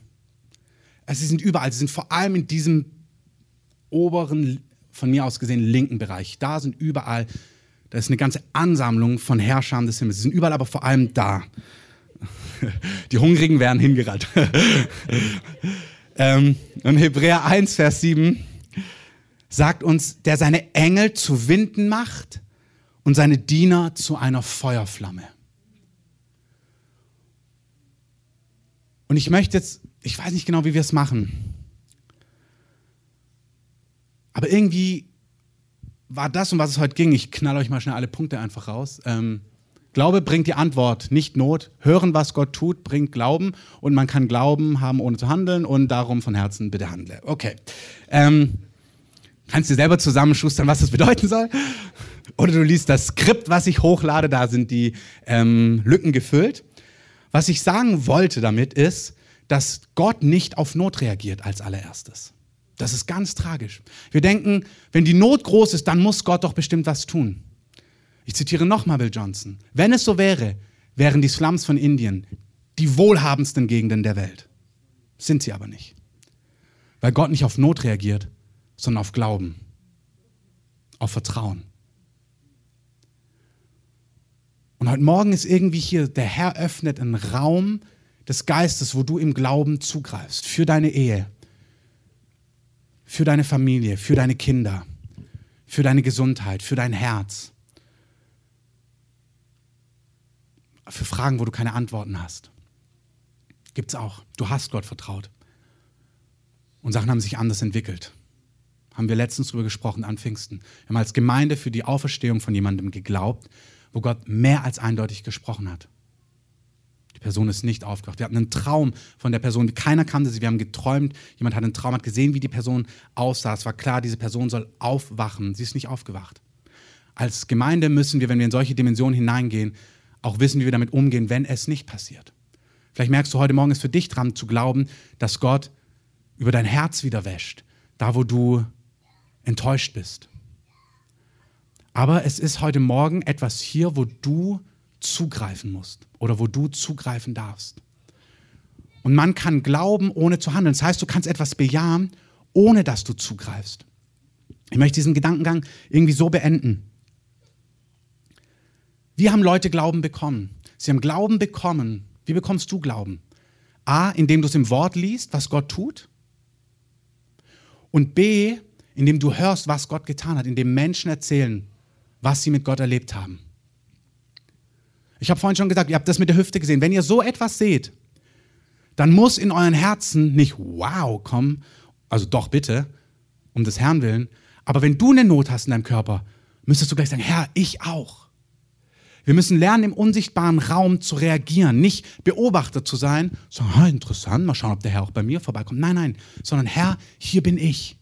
[SPEAKER 1] Sie sind überall, sie sind vor allem in diesem oberen, von mir aus gesehen, linken Bereich. Da sind überall, da ist eine ganze Ansammlung von Herrschern des Himmels. Sie sind überall, aber vor allem da. Die Hungrigen werden hingerannt. ähm, und Hebräer 1, Vers 7 sagt uns, der seine Engel zu Winden macht und seine Diener zu einer Feuerflamme. Und ich möchte jetzt, ich weiß nicht genau, wie wir es machen, aber irgendwie war das, um was es heute ging. Ich knall euch mal schnell alle Punkte einfach raus. Ähm, Glaube bringt die Antwort, nicht Not. Hören, was Gott tut, bringt Glauben. Und man kann Glauben haben, ohne zu handeln. Und darum von Herzen bitte handle. Okay. Ähm, kannst du selber zusammenschustern, was das bedeuten soll? Oder du liest das Skript, was ich hochlade. Da sind die ähm, Lücken gefüllt. Was ich sagen wollte damit ist, dass Gott nicht auf Not reagiert als allererstes. Das ist ganz tragisch. Wir denken, wenn die Not groß ist, dann muss Gott doch bestimmt was tun. Ich zitiere nochmal Bill Johnson. Wenn es so wäre, wären die Slums von Indien die wohlhabendsten Gegenden der Welt. Sind sie aber nicht. Weil Gott nicht auf Not reagiert, sondern auf Glauben, auf Vertrauen. Und heute Morgen ist irgendwie hier, der Herr öffnet einen Raum des Geistes, wo du im Glauben zugreifst, für deine Ehe, für deine Familie, für deine Kinder, für deine Gesundheit, für dein Herz. Für Fragen, wo du keine Antworten hast. Gibt es auch. Du hast Gott vertraut. Und Sachen haben sich anders entwickelt. Haben wir letztens darüber gesprochen an Pfingsten. Wir haben als Gemeinde für die Auferstehung von jemandem geglaubt, wo Gott mehr als eindeutig gesprochen hat. Die Person ist nicht aufgewacht. Wir hatten einen Traum von der Person. Keiner kannte sie. Wir haben geträumt. Jemand hat einen Traum, hat gesehen, wie die Person aussah. Es war klar, diese Person soll aufwachen. Sie ist nicht aufgewacht. Als Gemeinde müssen wir, wenn wir in solche Dimensionen hineingehen, auch wissen, wie wir damit umgehen, wenn es nicht passiert. Vielleicht merkst du heute Morgen ist für dich dran zu glauben, dass Gott über dein Herz wieder wäscht, da wo du enttäuscht bist. Aber es ist heute Morgen etwas hier, wo du zugreifen musst oder wo du zugreifen darfst. Und man kann glauben, ohne zu handeln. Das heißt, du kannst etwas bejahen, ohne dass du zugreifst. Ich möchte diesen Gedankengang irgendwie so beenden. Wie haben Leute Glauben bekommen? Sie haben Glauben bekommen. Wie bekommst du Glauben? A, indem du es im Wort liest, was Gott tut. Und B, indem du hörst, was Gott getan hat, indem Menschen erzählen, was sie mit Gott erlebt haben. Ich habe vorhin schon gesagt, ihr habt das mit der Hüfte gesehen. Wenn ihr so etwas seht, dann muss in euren Herzen nicht wow kommen, also doch bitte, um des Herrn willen, aber wenn du eine Not hast in deinem Körper, müsstest du gleich sagen, Herr, ich auch. Wir müssen lernen, im unsichtbaren Raum zu reagieren, nicht Beobachter zu sein, sagen, ah, interessant, mal schauen, ob der Herr auch bei mir vorbeikommt. Nein, nein, sondern Herr, hier bin ich.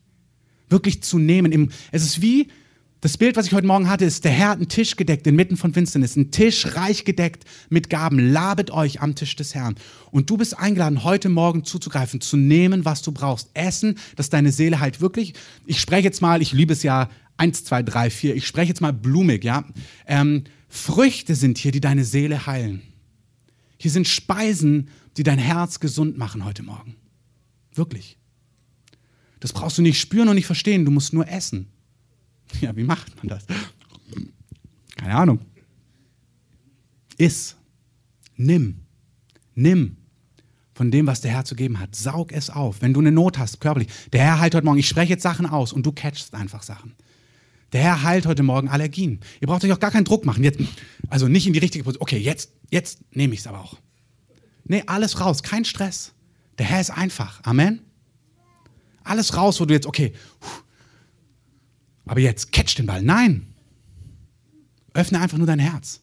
[SPEAKER 1] Wirklich zu nehmen. Es ist wie, das Bild, was ich heute Morgen hatte, ist, der Herr hat einen Tisch gedeckt inmitten von Finsternis, ein Tisch reich gedeckt mit Gaben. Labet euch am Tisch des Herrn. Und du bist eingeladen, heute Morgen zuzugreifen, zu nehmen, was du brauchst. Essen, dass deine Seele halt wirklich, ich spreche jetzt mal, ich liebe es ja, eins, zwei, drei, vier, ich spreche jetzt mal blumig, ja. Ähm, Früchte sind hier, die deine Seele heilen. Hier sind Speisen, die dein Herz gesund machen heute Morgen. Wirklich. Das brauchst du nicht spüren und nicht verstehen, du musst nur essen. Ja, wie macht man das? Keine Ahnung. Iss. Nimm. Nimm von dem, was der Herr zu geben hat. Saug es auf. Wenn du eine Not hast, körperlich. Der Herr heilt heute Morgen. Ich spreche jetzt Sachen aus und du catchst einfach Sachen. Der Herr heilt heute Morgen Allergien. Ihr braucht euch auch gar keinen Druck machen. Jetzt, also nicht in die richtige Position. Okay, jetzt, jetzt nehme ich es aber auch. Nee, alles raus. Kein Stress. Der Herr ist einfach. Amen. Alles raus, wo du jetzt, okay, aber jetzt catch den Ball. Nein. Öffne einfach nur dein Herz.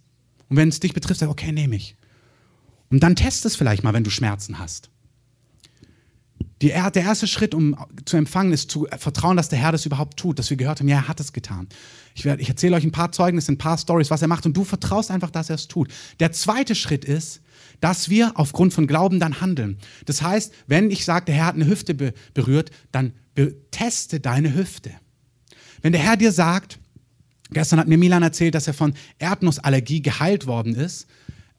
[SPEAKER 1] Und wenn es dich betrifft, sag, okay, nehme ich. Und dann test es vielleicht mal, wenn du Schmerzen hast. Die, der erste Schritt, um zu empfangen, ist zu vertrauen, dass der Herr das überhaupt tut, dass wir gehört haben, ja, er hat es getan. Ich, ich erzähle euch ein paar Zeugnisse, ein paar Stories, was er macht und du vertraust einfach, dass er es tut. Der zweite Schritt ist, dass wir aufgrund von Glauben dann handeln. Das heißt, wenn ich sage, der Herr hat eine Hüfte be berührt, dann teste deine Hüfte. Wenn der Herr dir sagt, gestern hat mir Milan erzählt, dass er von Erdnussallergie geheilt worden ist,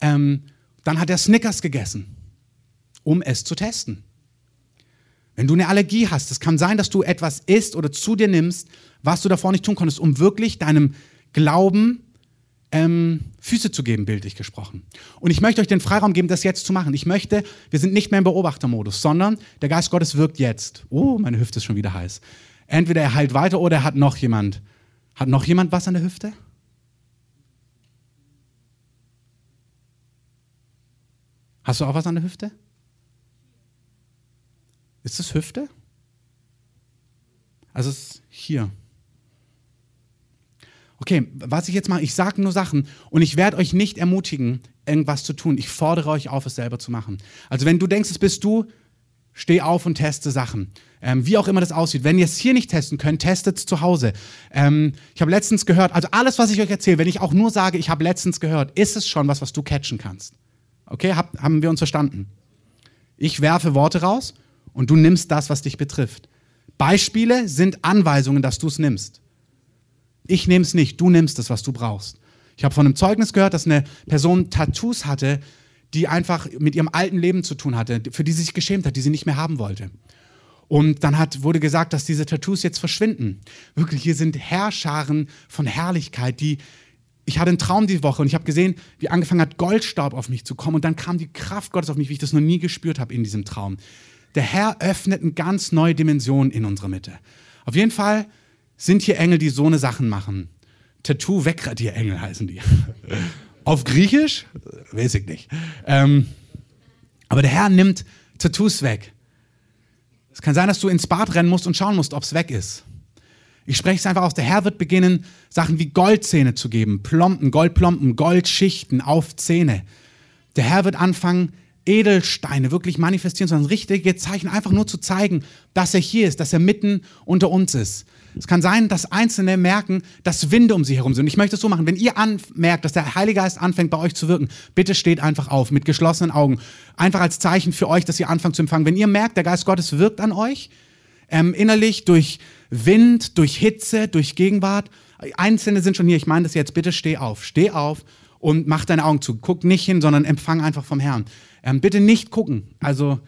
[SPEAKER 1] ähm, dann hat er Snickers gegessen, um es zu testen. Wenn du eine Allergie hast, es kann sein, dass du etwas isst oder zu dir nimmst, was du davor nicht tun konntest, um wirklich deinem Glauben ähm, Füße zu geben, bildlich gesprochen. Und ich möchte euch den Freiraum geben, das jetzt zu machen. Ich möchte, wir sind nicht mehr im Beobachtermodus, sondern der Geist Gottes wirkt jetzt. Oh, meine Hüfte ist schon wieder heiß. Entweder er heilt weiter oder er hat noch jemand. Hat noch jemand was an der Hüfte? Hast du auch was an der Hüfte? Ist das Hüfte? Also es ist hier. Okay, was ich jetzt mache, ich sage nur Sachen und ich werde euch nicht ermutigen, irgendwas zu tun. Ich fordere euch auf, es selber zu machen. Also wenn du denkst, es bist du, steh auf und teste Sachen. Ähm, wie auch immer das aussieht. Wenn ihr es hier nicht testen könnt, testet es zu Hause. Ähm, ich habe letztens gehört, also alles, was ich euch erzähle, wenn ich auch nur sage, ich habe letztens gehört, ist es schon was, was du catchen kannst. Okay, Hab, haben wir uns verstanden? Ich werfe Worte raus und du nimmst das, was dich betrifft. Beispiele sind Anweisungen, dass du es nimmst. Ich nehme es nicht, du nimmst es, was du brauchst. Ich habe von einem Zeugnis gehört, dass eine Person Tattoos hatte, die einfach mit ihrem alten Leben zu tun hatte, für die sie sich geschämt hat, die sie nicht mehr haben wollte. Und dann hat, wurde gesagt, dass diese Tattoos jetzt verschwinden. Wirklich, hier sind Herrscharen von Herrlichkeit, die. Ich hatte einen Traum die Woche und ich habe gesehen, wie angefangen hat, Goldstaub auf mich zu kommen. Und dann kam die Kraft Gottes auf mich, wie ich das noch nie gespürt habe in diesem Traum. Der Herr öffnet eine ganz neue Dimension in unserer Mitte. Auf jeden Fall sind hier Engel, die so eine Sachen machen. Tattoo-Wegradier-Engel heißen die. Auf Griechisch? Weiß ich nicht. Ähm, aber der Herr nimmt Tattoos weg. Es kann sein, dass du ins Bad rennen musst und schauen musst, ob es weg ist. Ich spreche es einfach aus. Der Herr wird beginnen, Sachen wie Goldzähne zu geben, Plomben, Goldplomben, Goldschichten auf Zähne. Der Herr wird anfangen, Edelsteine wirklich manifestieren, sondern richtige Zeichen einfach nur zu zeigen, dass er hier ist, dass er mitten unter uns ist. Es kann sein, dass Einzelne merken, dass Winde um sie herum sind. Ich möchte es so machen, wenn ihr merkt, dass der Heilige Geist anfängt bei euch zu wirken, bitte steht einfach auf mit geschlossenen Augen. Einfach als Zeichen für euch, dass ihr anfangt zu empfangen. Wenn ihr merkt, der Geist Gottes wirkt an euch, ähm, innerlich durch Wind, durch Hitze, durch Gegenwart. Einzelne sind schon hier, ich meine das jetzt, bitte steh auf, steh auf und mach deine Augen zu. Guck nicht hin, sondern empfang einfach vom Herrn. Ähm, bitte nicht gucken. Also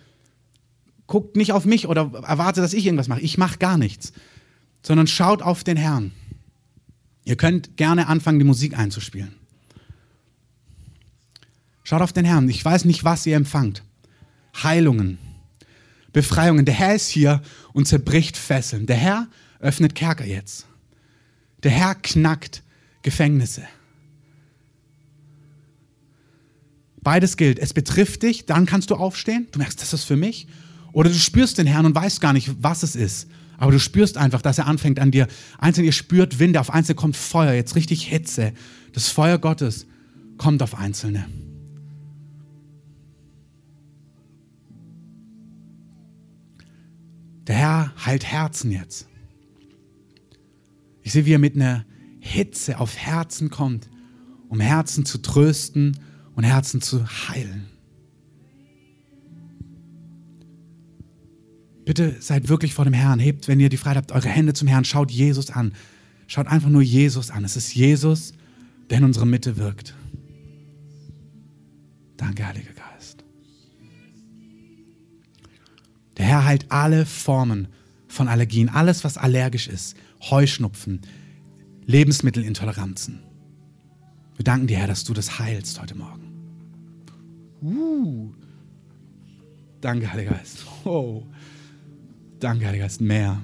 [SPEAKER 1] guckt nicht auf mich oder erwarte, dass ich irgendwas mache. Ich mache gar nichts sondern schaut auf den Herrn. Ihr könnt gerne anfangen, die Musik einzuspielen. Schaut auf den Herrn. Ich weiß nicht, was ihr empfangt. Heilungen, Befreiungen. Der Herr ist hier und zerbricht Fesseln. Der Herr öffnet Kerker jetzt. Der Herr knackt Gefängnisse. Beides gilt. Es betrifft dich, dann kannst du aufstehen. Du merkst, das ist für mich. Oder du spürst den Herrn und weißt gar nicht, was es ist. Aber du spürst einfach, dass er anfängt an dir. Einzelne, ihr spürt Winde, auf Einzelne kommt Feuer, jetzt richtig Hitze. Das Feuer Gottes kommt auf Einzelne. Der Herr heilt Herzen jetzt. Ich sehe, wie er mit einer Hitze auf Herzen kommt, um Herzen zu trösten und Herzen zu heilen. Bitte seid wirklich vor dem Herrn. Hebt, wenn ihr die Freiheit habt, eure Hände zum Herrn. Schaut Jesus an. Schaut einfach nur Jesus an. Es ist Jesus, der in unserer Mitte wirkt. Danke, Heiliger Geist. Der Herr heilt alle Formen von Allergien, alles, was allergisch ist. Heuschnupfen, Lebensmittelintoleranzen. Wir danken dir, Herr, dass du das heilst heute Morgen. Uh. Danke, Heiliger Geist. Oh. Danke, Heiliger Geist, mehr.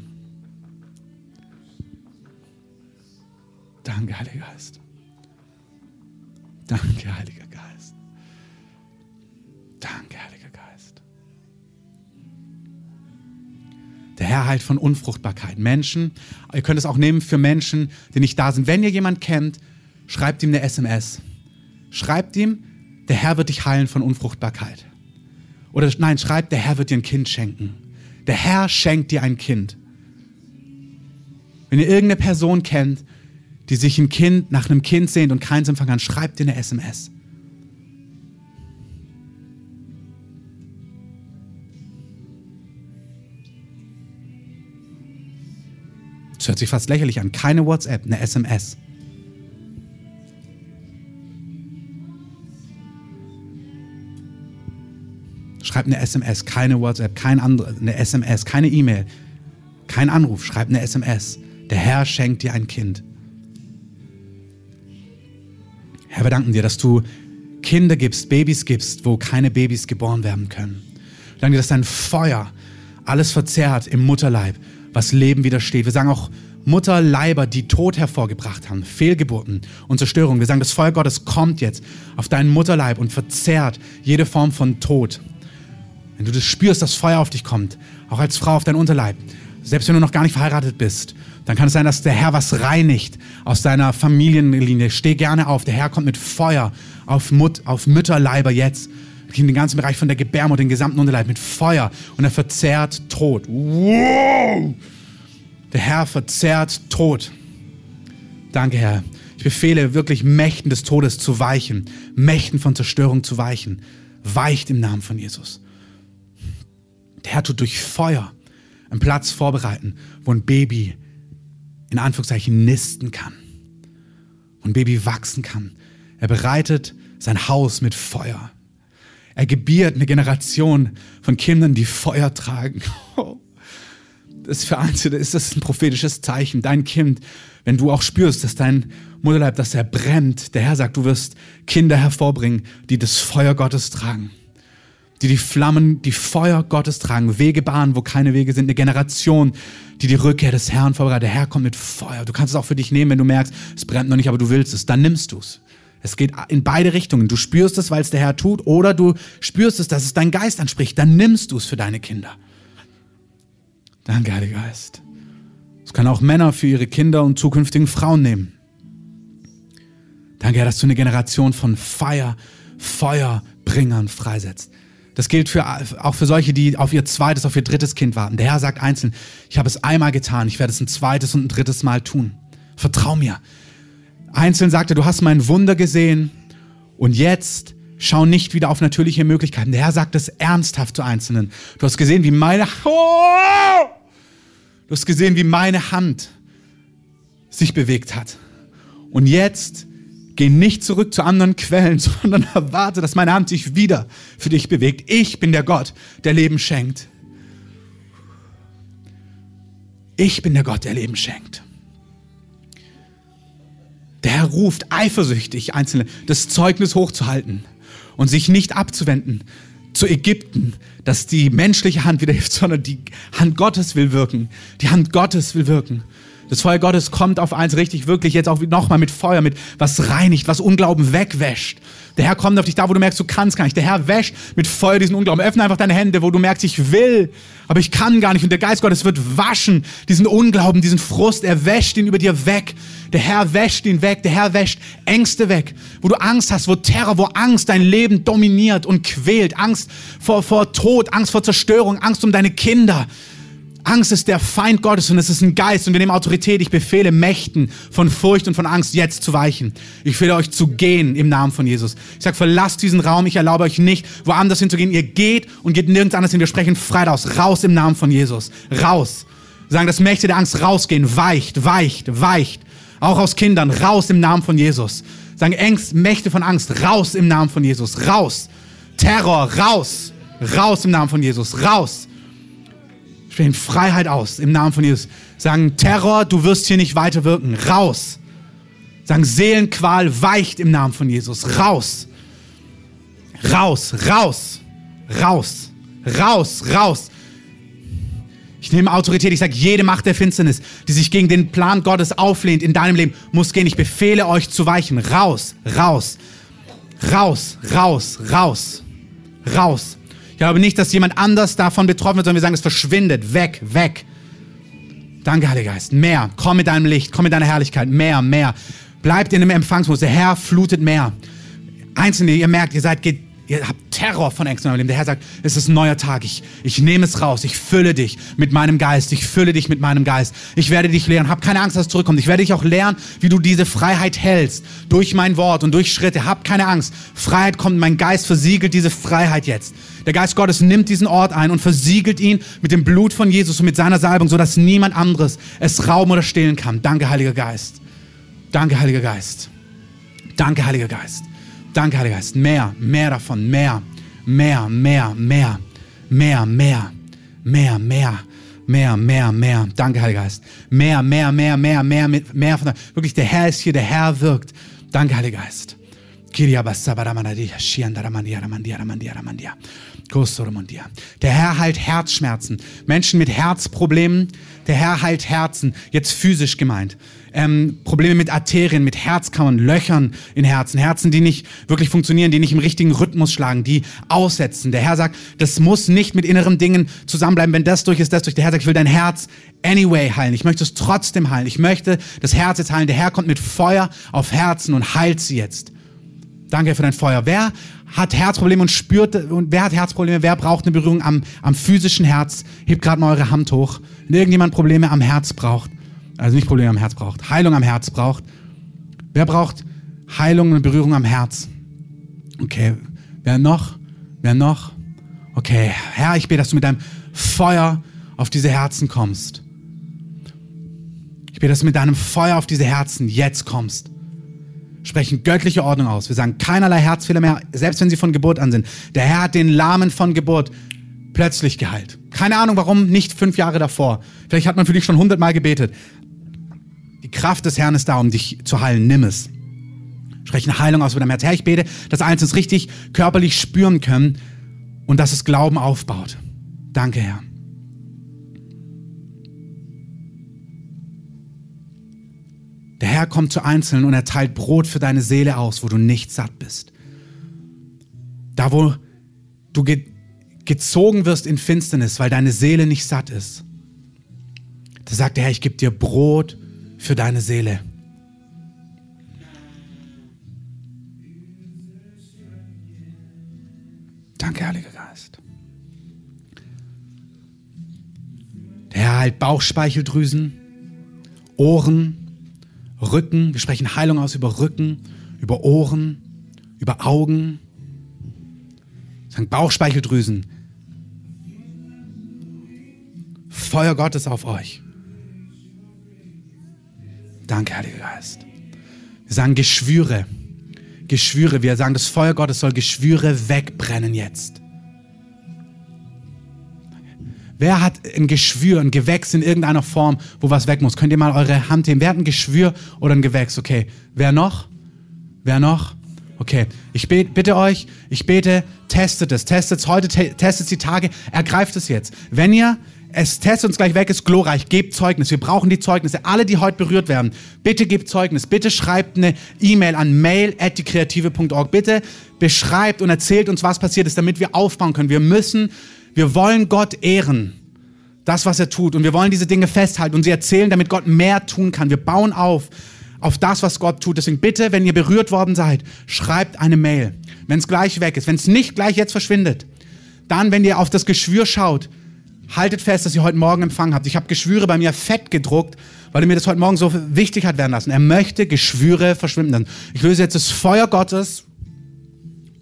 [SPEAKER 1] Danke, Heiliger Geist. Danke, Heiliger Geist. Danke, Heiliger Geist. Der Herr heilt von Unfruchtbarkeit. Menschen, ihr könnt es auch nehmen für Menschen, die nicht da sind. Wenn ihr jemanden kennt, schreibt ihm eine SMS. Schreibt ihm, der Herr wird dich heilen von Unfruchtbarkeit. Oder nein, schreibt, der Herr wird dir ein Kind schenken. Der Herr schenkt dir ein Kind. Wenn ihr irgendeine Person kennt, die sich ein Kind nach einem Kind sehnt und keins empfangen kann, schreibt dir eine SMS. Das hört sich fast lächerlich an. Keine WhatsApp, eine SMS. Schreib eine SMS, keine WhatsApp, kein andere, eine SMS, keine E-Mail, kein Anruf, schreib eine SMS. Der Herr schenkt dir ein Kind. Herr, wir danken dir, dass du Kinder gibst, Babys gibst, wo keine Babys geboren werden können. Danke, dass dein Feuer alles verzehrt im Mutterleib, was Leben widersteht. Wir sagen auch Mutterleiber, die Tod hervorgebracht haben, Fehlgeburten und Zerstörung. Wir sagen, das Feuer Gottes kommt jetzt auf deinen Mutterleib und verzehrt jede Form von Tod. Wenn du das spürst, dass Feuer auf dich kommt, auch als Frau auf deinen Unterleib, selbst wenn du noch gar nicht verheiratet bist, dann kann es sein, dass der Herr was reinigt aus deiner Familienlinie. Steh gerne auf. Der Herr kommt mit Feuer auf, Mut, auf Mütterleiber jetzt. In den ganzen Bereich von der Gebärmutter, den gesamten Unterleib mit Feuer und er verzehrt Tod. Wow! Der Herr verzehrt Tod. Danke, Herr. Ich befehle wirklich Mächten des Todes zu weichen, Mächten von Zerstörung zu weichen. Weicht im Namen von Jesus. Der Herr tut durch Feuer einen Platz vorbereiten, wo ein Baby in Anführungszeichen nisten kann. Ein Baby wachsen kann. Er bereitet sein Haus mit Feuer. Er gebiert eine Generation von Kindern, die Feuer tragen. Das für Einzelne ist das ein prophetisches Zeichen. Dein Kind, wenn du auch spürst, dass dein Mutterleib, dass er brennt, der Herr sagt, du wirst Kinder hervorbringen, die das Feuer Gottes tragen die die Flammen, die Feuer Gottes tragen, Wege bahnen, wo keine Wege sind, eine Generation, die die Rückkehr des Herrn vorbereitet. Der Herr kommt mit Feuer. Du kannst es auch für dich nehmen, wenn du merkst, es brennt noch nicht, aber du willst es, dann nimmst du es. Es geht in beide Richtungen. Du spürst es, weil es der Herr tut, oder du spürst es, dass es dein Geist anspricht. Dann nimmst du es für deine Kinder. Danke, Heiliger Geist. Es können auch Männer für ihre Kinder und zukünftigen Frauen nehmen. Danke, Herr, dass du eine Generation von Feuer, Feuerbringern freisetzt. Das gilt für, auch für solche, die auf ihr zweites, auf ihr drittes Kind warten. Der Herr sagt einzeln, ich habe es einmal getan, ich werde es ein zweites und ein drittes Mal tun. Vertrau mir. Einzeln sagt er, du hast mein Wunder gesehen und jetzt schau nicht wieder auf natürliche Möglichkeiten. Der Herr sagt es ernsthaft zu Einzelnen. Du hast gesehen, wie meine, oh! du hast gesehen, wie meine Hand sich bewegt hat. Und jetzt Geh nicht zurück zu anderen Quellen, sondern erwarte, dass meine Hand sich wieder für dich bewegt. Ich bin der Gott, der Leben schenkt. Ich bin der Gott, der Leben schenkt. Der Herr ruft eifersüchtig Einzelne, das Zeugnis hochzuhalten und sich nicht abzuwenden zu Ägypten, dass die menschliche Hand wieder hilft, sondern die Hand Gottes will wirken. Die Hand Gottes will wirken. Das Feuer Gottes kommt auf eins richtig, wirklich jetzt auch nochmal mit Feuer, mit was reinigt, was Unglauben wegwäscht. Der Herr kommt auf dich da, wo du merkst, du kannst gar nicht. Der Herr wäscht mit Feuer diesen Unglauben. Öffne einfach deine Hände, wo du merkst, ich will, aber ich kann gar nicht. Und der Geist Gottes wird waschen, diesen Unglauben, diesen Frust. Er wäscht ihn über dir weg. Der Herr wäscht ihn weg. Der Herr wäscht Ängste weg. Wo du Angst hast, wo Terror, wo Angst dein Leben dominiert und quält. Angst vor, vor Tod, Angst vor Zerstörung, Angst um deine Kinder. Angst ist der Feind Gottes und es ist ein Geist und wir nehmen Autorität. Ich befehle Mächten von Furcht und von Angst jetzt zu weichen. Ich befehle euch zu gehen im Namen von Jesus. Ich sage, verlasst diesen Raum. Ich erlaube euch nicht, woanders hinzugehen. Ihr geht und geht nirgends anders hin. Wir sprechen frei raus. Raus im Namen von Jesus. Raus. Wir sagen, dass Mächte der Angst rausgehen. Weicht, weicht, weicht. Auch aus Kindern. Raus im Namen von Jesus. Wir sagen, Ängst, Mächte von Angst. Raus im Namen von Jesus. Raus. Terror. Raus. Raus im Namen von Jesus. Raus sprechen Freiheit aus im Namen von Jesus. Sagen Terror, du wirst hier nicht weiter wirken. Raus. Sagen Seelenqual weicht im Namen von Jesus. Raus. Raus, raus, raus, raus, raus. Ich nehme Autorität. Ich sage, jede Macht der Finsternis, die sich gegen den Plan Gottes auflehnt in deinem Leben, muss gehen. Ich befehle euch zu weichen. Raus, raus, raus, raus, raus, raus. Ich glaube nicht, dass jemand anders davon betroffen wird, sondern wir sagen, es verschwindet, weg, weg. Danke, Heiliger Geist. Mehr. Komm mit deinem Licht, komm mit deiner Herrlichkeit. Mehr, mehr. Bleibt in dem Empfangsmodus. Der Herr flutet mehr. Einzelne, ihr merkt, ihr seid Ihr habt Terror von Ängsten in eurem Leben. Der Herr sagt, es ist ein neuer Tag. Ich, ich nehme es raus. Ich fülle dich mit meinem Geist. Ich fülle dich mit meinem Geist. Ich werde dich lehren. Hab keine Angst, dass es zurückkommt. Ich werde dich auch lernen, wie du diese Freiheit hältst. Durch mein Wort und durch Schritte. Hab keine Angst. Freiheit kommt. Mein Geist versiegelt diese Freiheit jetzt. Der Geist Gottes nimmt diesen Ort ein und versiegelt ihn mit dem Blut von Jesus und mit seiner Salbung, sodass niemand anderes es rauben oder stehlen kann. Danke, Heiliger Geist. Danke, Heiliger Geist. Danke, Heiliger Geist. Danke, Heiliger Geist. Mehr, mehr davon, mehr, mehr, mehr, mehr, mehr, mehr, mehr, mehr, mehr, mehr, mehr. Danke, Heiliger Geist. Mehr, mehr, mehr, mehr, mehr, mehr von wirklich, der Herr ist hier, der Herr wirkt. Danke, Heiliger Geist. Der Herr heilt Herzschmerzen. Menschen mit Herzproblemen. Der Herr heilt Herzen. Jetzt physisch gemeint. Ähm, Probleme mit Arterien, mit Herzkammern, Löchern in Herzen. Herzen, die nicht wirklich funktionieren, die nicht im richtigen Rhythmus schlagen, die aussetzen. Der Herr sagt, das muss nicht mit inneren Dingen zusammenbleiben. Wenn das durch ist, das durch. Der Herr sagt, ich will dein Herz anyway heilen. Ich möchte es trotzdem heilen. Ich möchte das Herz jetzt heilen. Der Herr kommt mit Feuer auf Herzen und heilt sie jetzt. Danke für dein Feuer. Wer hat Herzprobleme und spürt, und wer hat Herzprobleme? Wer braucht eine Berührung am, am physischen Herz? Hebt gerade mal eure Hand hoch. Wenn irgendjemand Probleme am Herz braucht, also nicht Probleme am Herz braucht, Heilung am Herz braucht. Wer braucht Heilung und Berührung am Herz? Okay. Wer noch? Wer noch? Okay. Herr, ich bete, dass du mit deinem Feuer auf diese Herzen kommst. Ich bete, dass du mit deinem Feuer auf diese Herzen jetzt kommst sprechen göttliche Ordnung aus. Wir sagen keinerlei Herzfehler mehr, selbst wenn sie von Geburt an sind. Der Herr hat den Lahmen von Geburt plötzlich geheilt. Keine Ahnung warum, nicht fünf Jahre davor. Vielleicht hat man für dich schon hundertmal gebetet. Die Kraft des Herrn ist da, um dich zu heilen. Nimm es. Sprechen Heilung aus mit deinem Herz. Herr, ich bete, dass Einzelnes richtig körperlich spüren können und dass es Glauben aufbaut. Danke, Herr. Der Herr kommt zu Einzelnen und er teilt Brot für deine Seele aus, wo du nicht satt bist. Da, wo du ge gezogen wirst in Finsternis, weil deine Seele nicht satt ist. Da sagt der Herr, ich gebe dir Brot für deine Seele. Danke, Heiliger Geist. Der Herr heilt Bauchspeicheldrüsen, Ohren, Rücken. Wir sprechen Heilung aus über Rücken, über Ohren, über Augen. Sagen Bauchspeicheldrüsen. Feuer Gottes auf euch. Danke, Heiliger Geist. Wir sagen Geschwüre. Geschwüre. Wir sagen, das Feuer Gottes soll Geschwüre wegbrennen jetzt. Wer hat ein Geschwür, ein Gewächs in irgendeiner Form, wo was weg muss? Könnt ihr mal eure Hand heben? Wer hat ein Geschwür oder ein Gewächs? Okay. Wer noch? Wer noch? Okay. Ich bete, bitte euch, ich bete, testet es. Testet es heute, testet es die Tage, ergreift es jetzt. Wenn ihr es testet uns gleich weg, ist glorreich. Gebt Zeugnis. Wir brauchen die Zeugnisse. Alle, die heute berührt werden, bitte gebt Zeugnis. Bitte schreibt eine E-Mail an mail.diekreative.org. Bitte beschreibt und erzählt uns, was passiert ist, damit wir aufbauen können. Wir müssen wir wollen Gott ehren, das, was er tut. Und wir wollen diese Dinge festhalten und sie erzählen, damit Gott mehr tun kann. Wir bauen auf auf das, was Gott tut. Deswegen bitte, wenn ihr berührt worden seid, schreibt eine Mail. Wenn es gleich weg ist, wenn es nicht gleich jetzt verschwindet, dann, wenn ihr auf das Geschwür schaut, haltet fest, dass ihr heute Morgen empfangen habt. Ich habe Geschwüre bei mir fett gedruckt, weil er mir das heute Morgen so wichtig hat werden lassen. Er möchte Geschwüre verschwinden lassen. Ich löse jetzt das Feuer Gottes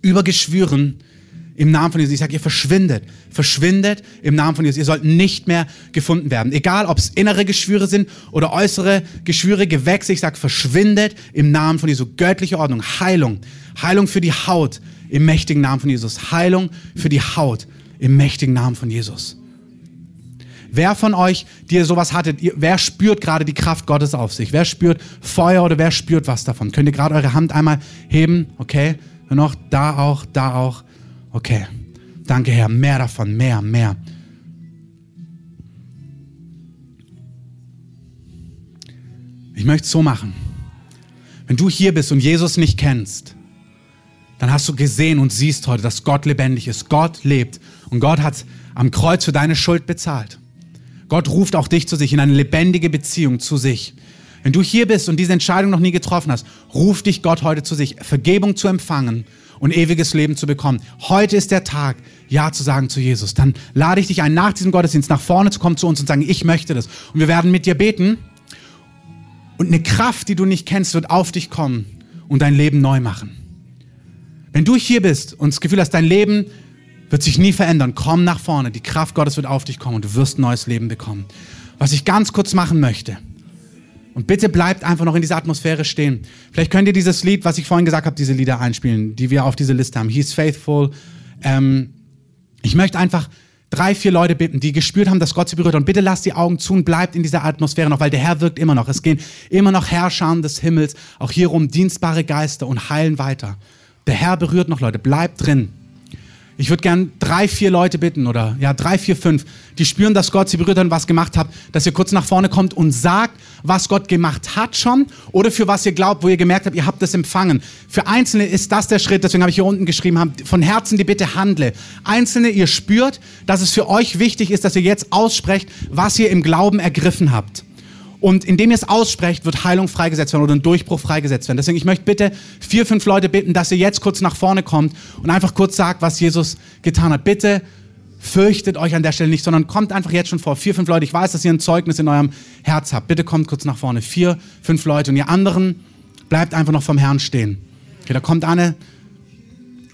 [SPEAKER 1] über Geschwüren im Namen von Jesus. Ich sage, ihr verschwindet. Verschwindet im Namen von Jesus. Ihr sollt nicht mehr gefunden werden. Egal, ob es innere Geschwüre sind oder äußere Geschwüre, Gewächse. Ich sage, verschwindet im Namen von Jesus. Göttliche Ordnung, Heilung. Heilung für die Haut im mächtigen Namen von Jesus. Heilung für die Haut im mächtigen Namen von Jesus. Wer von euch, die sowas hattet, ihr, wer spürt gerade die Kraft Gottes auf sich? Wer spürt Feuer oder wer spürt was davon? Könnt ihr gerade eure Hand einmal heben? Okay. Noch da auch, da auch. Okay, danke Herr, mehr davon, mehr, mehr. Ich möchte es so machen. Wenn du hier bist und Jesus nicht kennst, dann hast du gesehen und siehst heute, dass Gott lebendig ist. Gott lebt und Gott hat am Kreuz für deine Schuld bezahlt. Gott ruft auch dich zu sich in eine lebendige Beziehung zu sich. Wenn du hier bist und diese Entscheidung noch nie getroffen hast, ruft dich Gott heute zu sich, Vergebung zu empfangen und ewiges Leben zu bekommen. Heute ist der Tag, Ja zu sagen zu Jesus. Dann lade ich dich ein, nach diesem Gottesdienst nach vorne zu kommen zu uns und sagen, ich möchte das. Und wir werden mit dir beten. Und eine Kraft, die du nicht kennst, wird auf dich kommen und dein Leben neu machen. Wenn du hier bist und das Gefühl hast, dein Leben wird sich nie verändern, komm nach vorne. Die Kraft Gottes wird auf dich kommen und du wirst ein neues Leben bekommen. Was ich ganz kurz machen möchte, und bitte bleibt einfach noch in dieser Atmosphäre stehen. Vielleicht könnt ihr dieses Lied, was ich vorhin gesagt habe, diese Lieder einspielen, die wir auf dieser Liste haben. He's faithful. Ähm, ich möchte einfach drei, vier Leute bitten, die gespürt haben, dass Gott sie berührt. Und bitte lasst die Augen zu und bleibt in dieser Atmosphäre noch, weil der Herr wirkt immer noch. Es gehen immer noch Herrscher des Himmels, auch hier rum dienstbare Geister und heilen weiter. Der Herr berührt noch Leute. Bleibt drin. Ich würde gern drei, vier Leute bitten oder ja, drei, vier, fünf, die spüren, dass Gott sie berührt hat und was gemacht hat, dass ihr kurz nach vorne kommt und sagt, was Gott gemacht hat schon oder für was ihr glaubt, wo ihr gemerkt habt, ihr habt es empfangen. Für Einzelne ist das der Schritt, deswegen habe ich hier unten geschrieben, von Herzen die Bitte handle. Einzelne, ihr spürt, dass es für euch wichtig ist, dass ihr jetzt aussprecht, was ihr im Glauben ergriffen habt. Und indem ihr es aussprecht, wird Heilung freigesetzt werden oder ein Durchbruch freigesetzt werden. Deswegen, ich möchte bitte vier, fünf Leute bitten, dass ihr jetzt kurz nach vorne kommt und einfach kurz sagt, was Jesus getan hat. Bitte fürchtet euch an der Stelle nicht, sondern kommt einfach jetzt schon vor. Vier, fünf Leute. Ich weiß, dass ihr ein Zeugnis in eurem Herz habt. Bitte kommt kurz nach vorne. Vier, fünf Leute. Und ihr anderen bleibt einfach noch vom Herrn stehen. Okay, da kommt eine.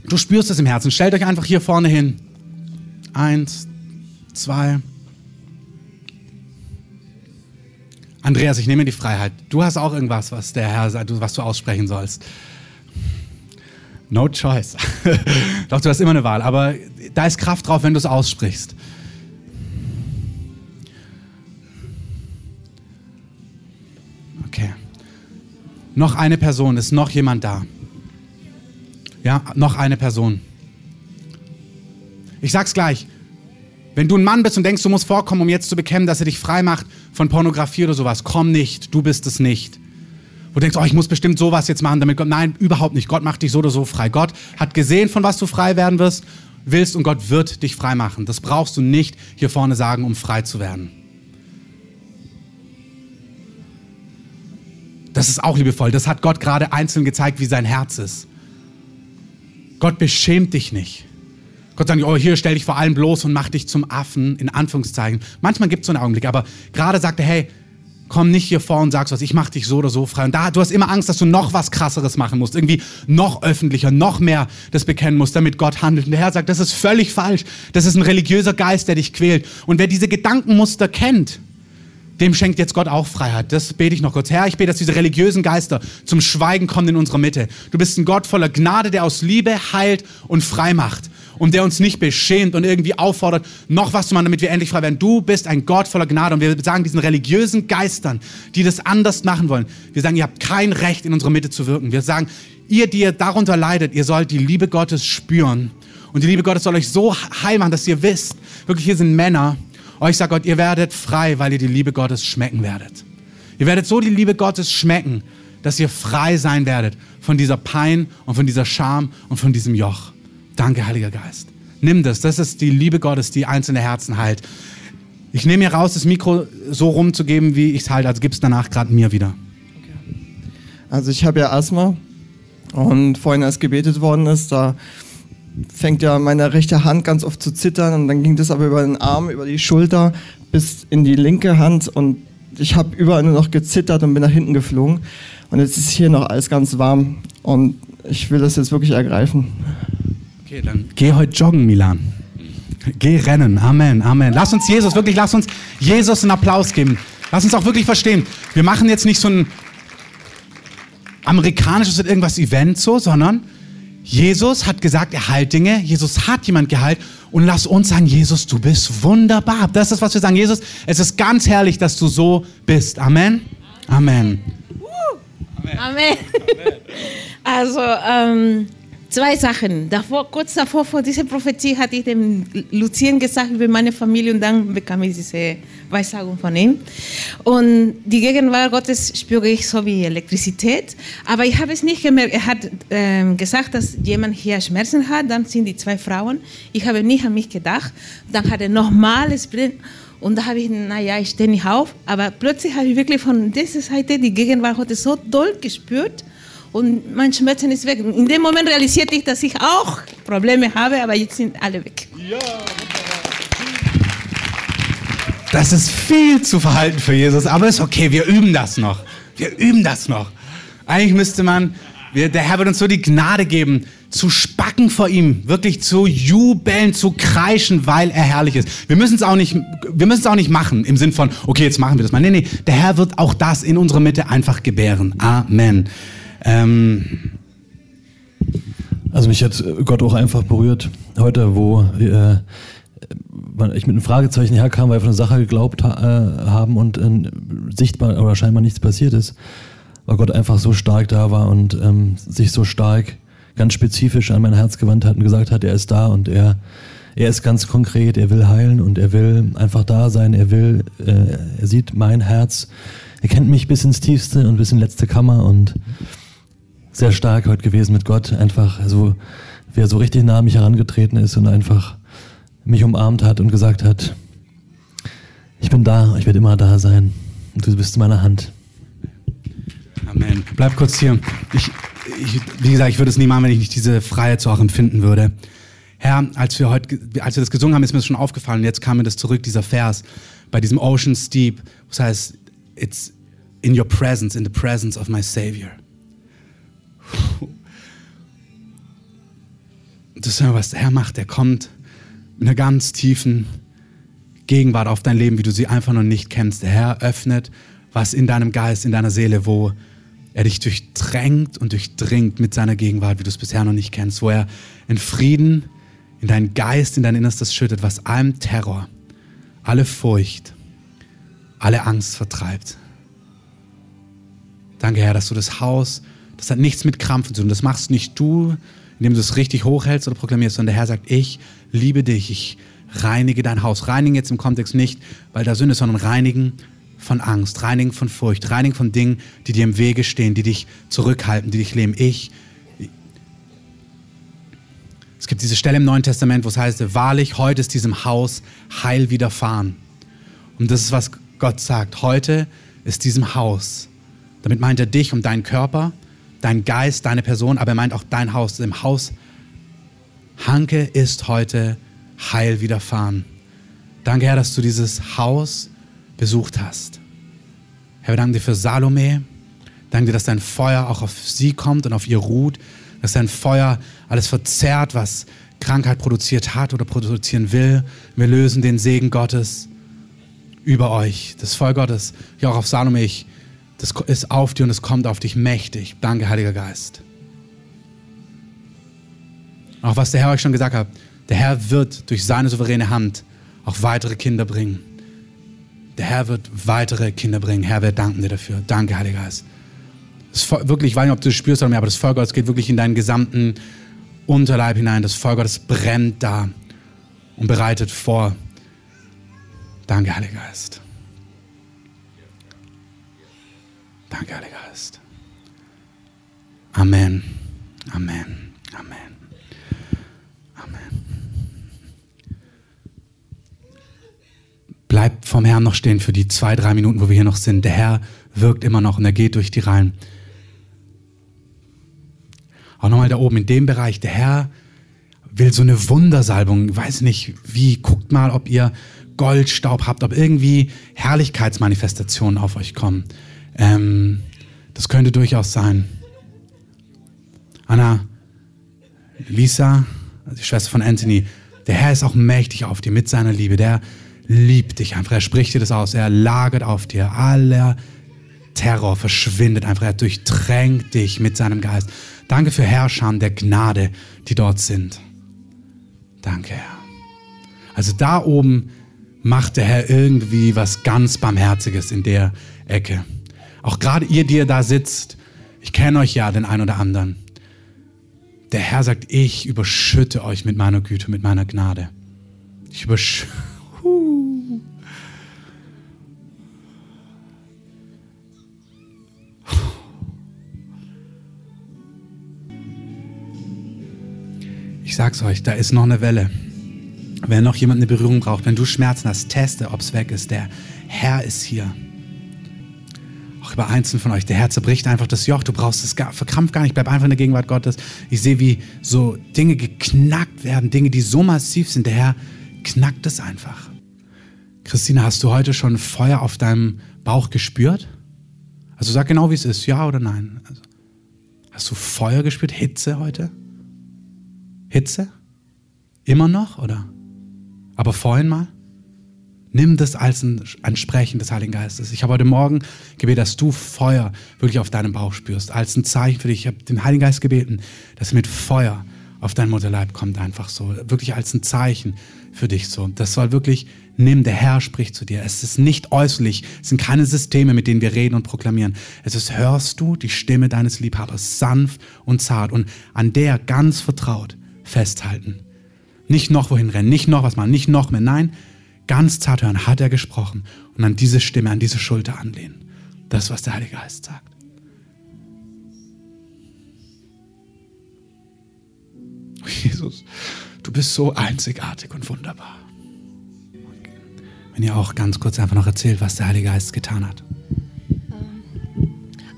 [SPEAKER 1] Du spürst es im Herzen. Stellt euch einfach hier vorne hin. Eins, zwei, Andreas, ich nehme die Freiheit. Du hast auch irgendwas, was der Herr sagt, was du aussprechen sollst. No choice. Doch, du hast immer eine Wahl, aber da ist Kraft drauf, wenn du es aussprichst. Okay. Noch eine Person, ist noch jemand da? Ja, noch eine Person. Ich sag's gleich. Wenn du ein Mann bist und denkst, du musst vorkommen, um jetzt zu bekennen, dass er dich frei macht von Pornografie oder sowas, komm nicht, du bist es nicht. Wo du denkst, oh, ich muss bestimmt sowas jetzt machen, damit Gott, nein, überhaupt nicht. Gott macht dich so oder so frei. Gott hat gesehen, von was du frei werden wirst, willst und Gott wird dich frei machen. Das brauchst du nicht hier vorne sagen, um frei zu werden. Das ist auch liebevoll. Das hat Gott gerade einzeln gezeigt, wie sein Herz ist. Gott beschämt dich nicht. Gott sagt, oh, hier stell dich vor allem bloß und mach dich zum Affen, in Anführungszeichen. Manchmal gibt es so einen Augenblick, aber gerade sagt er, hey, komm nicht hier vor und sagst was, ich mach dich so oder so frei. Und da, du hast immer Angst, dass du noch was krasseres machen musst, irgendwie noch öffentlicher, noch mehr das bekennen musst, damit Gott handelt. Und der Herr sagt, das ist völlig falsch. Das ist ein religiöser Geist, der dich quält. Und wer diese Gedankenmuster kennt, dem schenkt jetzt Gott auch Freiheit. Das bete ich noch kurz. Herr, ich bete, dass diese religiösen Geister zum Schweigen kommen in unserer Mitte. Du bist ein Gott voller Gnade, der aus Liebe heilt und frei macht und der uns nicht beschämt und irgendwie auffordert, noch was zu machen, damit wir endlich frei werden. Du bist ein Gott voller Gnade und wir sagen diesen religiösen Geistern, die das anders machen wollen, wir sagen, ihr habt kein Recht, in unserer Mitte zu wirken. Wir sagen, ihr, die ihr darunter leidet, ihr sollt die Liebe Gottes spüren und die Liebe Gottes soll euch so heil machen, dass ihr wisst, wirklich hier sind Männer, euch sagt Gott, ihr werdet frei, weil ihr die Liebe Gottes schmecken werdet. Ihr werdet so die Liebe Gottes schmecken, dass ihr frei sein werdet von dieser Pein und von dieser Scham und von diesem Joch. Danke, Heiliger Geist. Nimm das. Das ist die Liebe Gottes, die einzelne Herzen heilt. Ich nehme mir raus, das Mikro so rumzugeben, wie ich es halte. Also gib es danach gerade mir wieder.
[SPEAKER 3] Also ich habe ja Asthma und vorhin, als gebetet worden ist, da fängt ja meine rechte Hand ganz oft zu zittern und dann ging das aber über den Arm, über die Schulter bis in die linke Hand und ich habe überall nur noch gezittert und bin nach hinten geflogen und jetzt ist hier noch alles ganz warm und ich will das jetzt wirklich ergreifen.
[SPEAKER 1] Okay, dann geh heute joggen, Milan. Geh rennen. Amen, Amen. Lass uns Jesus, wirklich, lass uns Jesus einen Applaus geben. Lass uns auch wirklich verstehen. Wir machen jetzt nicht so ein amerikanisches irgendwas Event so, sondern Jesus hat gesagt, er heilt Dinge. Jesus hat jemand geheilt. Und lass uns sagen, Jesus, du bist wunderbar. Das ist, was wir sagen. Jesus, es ist ganz herrlich, dass du so bist. Amen. Amen.
[SPEAKER 4] Amen. Amen. Also, ähm, Zwei Sachen. Davor, kurz davor, vor dieser Prophetie, hatte ich dem Lucien gesagt über meine Familie und dann bekam ich diese Weissagung von ihm. Und die Gegenwart Gottes spüre ich so wie Elektrizität, aber ich habe es nicht gemerkt. Er hat äh, gesagt, dass jemand hier Schmerzen hat, dann sind die zwei Frauen. Ich habe nicht an mich gedacht. Dann hat er nochmales Brennen. Und da habe ich, naja, ich stehe nicht auf. Aber plötzlich habe ich wirklich von dieser Seite die Gegenwart Gottes so doll gespürt und mein Schmerzen ist weg. In dem Moment realisierte ich, dass ich auch Probleme habe, aber jetzt sind alle weg. Ja,
[SPEAKER 1] das ist viel zu verhalten für Jesus, aber ist okay, wir üben das noch. Wir üben das noch. Eigentlich müsste man, wir, der Herr wird uns so die Gnade geben, zu spacken vor ihm, wirklich zu jubeln, zu kreischen, weil er herrlich ist. Wir müssen es auch nicht, wir müssen es auch nicht machen im Sinn von, okay, jetzt machen wir das mal. Nee, nee, der Herr wird auch das in unserer Mitte einfach gebären. Amen. Ähm
[SPEAKER 5] also mich hat Gott auch einfach berührt heute, wo äh, ich mit einem Fragezeichen herkam, weil wir von einer Sache geglaubt ha äh, haben und äh, sichtbar oder scheinbar nichts passiert ist, weil Gott einfach so stark da war und ähm, sich so stark ganz spezifisch an mein Herz gewandt hat und gesagt hat, er ist da und er, er ist ganz konkret, er will heilen und er will einfach da sein, er will, äh, er sieht mein Herz, er kennt mich bis ins Tiefste und bis in letzte Kammer und sehr stark heute gewesen mit Gott, einfach so, wie er so richtig nah an mich herangetreten ist und einfach mich umarmt hat und gesagt hat, ich bin da, ich werde immer da sein und du bist in meiner Hand.
[SPEAKER 1] Amen. Bleib kurz hier. Ich, ich, wie gesagt, ich würde es nie machen, wenn ich nicht diese Freiheit so auch empfinden würde. Herr, als wir heute, als wir das gesungen haben, ist mir das schon aufgefallen. Jetzt kam mir das zurück, dieser Vers bei diesem Ocean Steep. Das heißt, it's in your presence, in the presence of my Savior. Das ist ja, was der Herr macht. Er kommt mit einer ganz tiefen Gegenwart auf dein Leben, wie du sie einfach noch nicht kennst. Der Herr öffnet was in deinem Geist, in deiner Seele, wo er dich durchdrängt und durchdringt mit seiner Gegenwart, wie du es bisher noch nicht kennst, wo er in Frieden in deinen Geist, in dein Innerstes schüttet, was allem Terror, alle Furcht, alle Angst vertreibt. Danke, Herr, dass du das Haus, das hat nichts mit Krampfen zu tun. Das machst nicht du, indem du es richtig hochhältst oder proklamierst, sondern der Herr sagt, ich liebe dich, ich reinige dein Haus. Reinigen jetzt im Kontext nicht, weil da Sünde ist, sondern reinigen von Angst, reinigen von Furcht, reinigen von Dingen, die dir im Wege stehen, die dich zurückhalten, die dich leben. Ich. Es gibt diese Stelle im Neuen Testament, wo es heißt, wahrlich, heute ist diesem Haus Heil widerfahren. Und das ist, was Gott sagt. Heute ist diesem Haus. Damit meint er dich und deinen Körper, deinen Geist, deine Person, aber er meint auch dein Haus. Im Haus Hanke ist heute Heil widerfahren. Danke, Herr, dass du dieses Haus besucht hast. Herr, wir danken dir für Salome. Danke dir, dass dein Feuer auch auf sie kommt und auf ihr ruht. Dass dein Feuer alles verzerrt, was Krankheit produziert hat oder produzieren will. Wir lösen den Segen Gottes über euch. Das Feuer Gottes, ja auch auf Salome, ich, das ist auf dir und es kommt auf dich mächtig. Danke, Heiliger Geist. Auch was der Herr euch schon gesagt hat, der Herr wird durch seine souveräne Hand auch weitere Kinder bringen. Der Herr wird weitere Kinder bringen. Herr, wir danken dir dafür. Danke, Heiliger Geist. Das wirklich, ich weiß nicht, ob du das spürst oder nicht, aber das Feuer Gottes geht wirklich in deinen gesamten Unterleib hinein. Das Feuer Gottes brennt da und bereitet vor. Danke, Heiliger Geist. Danke, Heiliger Geist. Amen. Amen. Amen. Bleib vom Herrn noch stehen für die zwei, drei Minuten, wo wir hier noch sind. Der Herr wirkt immer noch und er geht durch die Reihen. Auch nochmal da oben in dem Bereich. Der Herr will so eine Wundersalbung. Ich weiß nicht, wie. Guckt mal, ob ihr Goldstaub habt, ob irgendwie Herrlichkeitsmanifestationen auf euch kommen. Ähm, das könnte durchaus sein. Anna, Lisa, die Schwester von Anthony, der Herr ist auch mächtig auf dir mit seiner Liebe. Der liebt dich einfach. Er spricht dir das aus. Er lagert auf dir. Aller Terror verschwindet einfach. Er durchtränkt dich mit seinem Geist. Danke für Herrscher der Gnade, die dort sind. Danke, Herr. Also da oben macht der Herr irgendwie was ganz Barmherziges in der Ecke. Auch gerade ihr, die ihr da sitzt, ich kenne euch ja, den einen oder anderen. Der Herr sagt, ich überschütte euch mit meiner Güte, mit meiner Gnade. Ich überschütte ich sag's euch, da ist noch eine Welle. Wenn noch jemand eine Berührung braucht, wenn du Schmerzen hast, teste, ob es weg ist. Der Herr ist hier. Auch über Einzelnen von euch. Der Herr zerbricht einfach das Joch. Du brauchst es gar, verkrampf gar nicht. Bleib einfach in der Gegenwart Gottes. Ich sehe, wie so Dinge geknackt werden. Dinge, die so massiv sind. Der Herr knackt es einfach. Christine, hast du heute schon Feuer auf deinem Bauch gespürt? Also sag genau, wie es ist, ja oder nein. Also, hast du Feuer gespürt, Hitze heute? Hitze? Immer noch oder? Aber vorhin mal? Nimm das als ein, ein Sprechen des Heiligen Geistes. Ich habe heute Morgen gebetet, dass du Feuer wirklich auf deinem Bauch spürst, als ein Zeichen für dich. Ich habe den Heiligen Geist gebeten, dass er mit Feuer auf dein Mutterleib kommt einfach so, wirklich als ein Zeichen für dich so. Das soll wirklich, nimm, der Herr spricht zu dir. Es ist nicht äußerlich, es sind keine Systeme, mit denen wir reden und proklamieren. Es ist, hörst du die Stimme deines Liebhabers sanft und zart und an der ganz vertraut festhalten. Nicht noch wohin rennen, nicht noch was machen, nicht noch mehr. Nein, ganz zart hören, hat er gesprochen und an diese Stimme, an diese Schulter anlehnen. Das was der Heilige Geist sagt. Jesus, du bist so einzigartig und wunderbar. Wenn ihr auch ganz kurz einfach noch erzählt, was der Heilige Geist getan hat.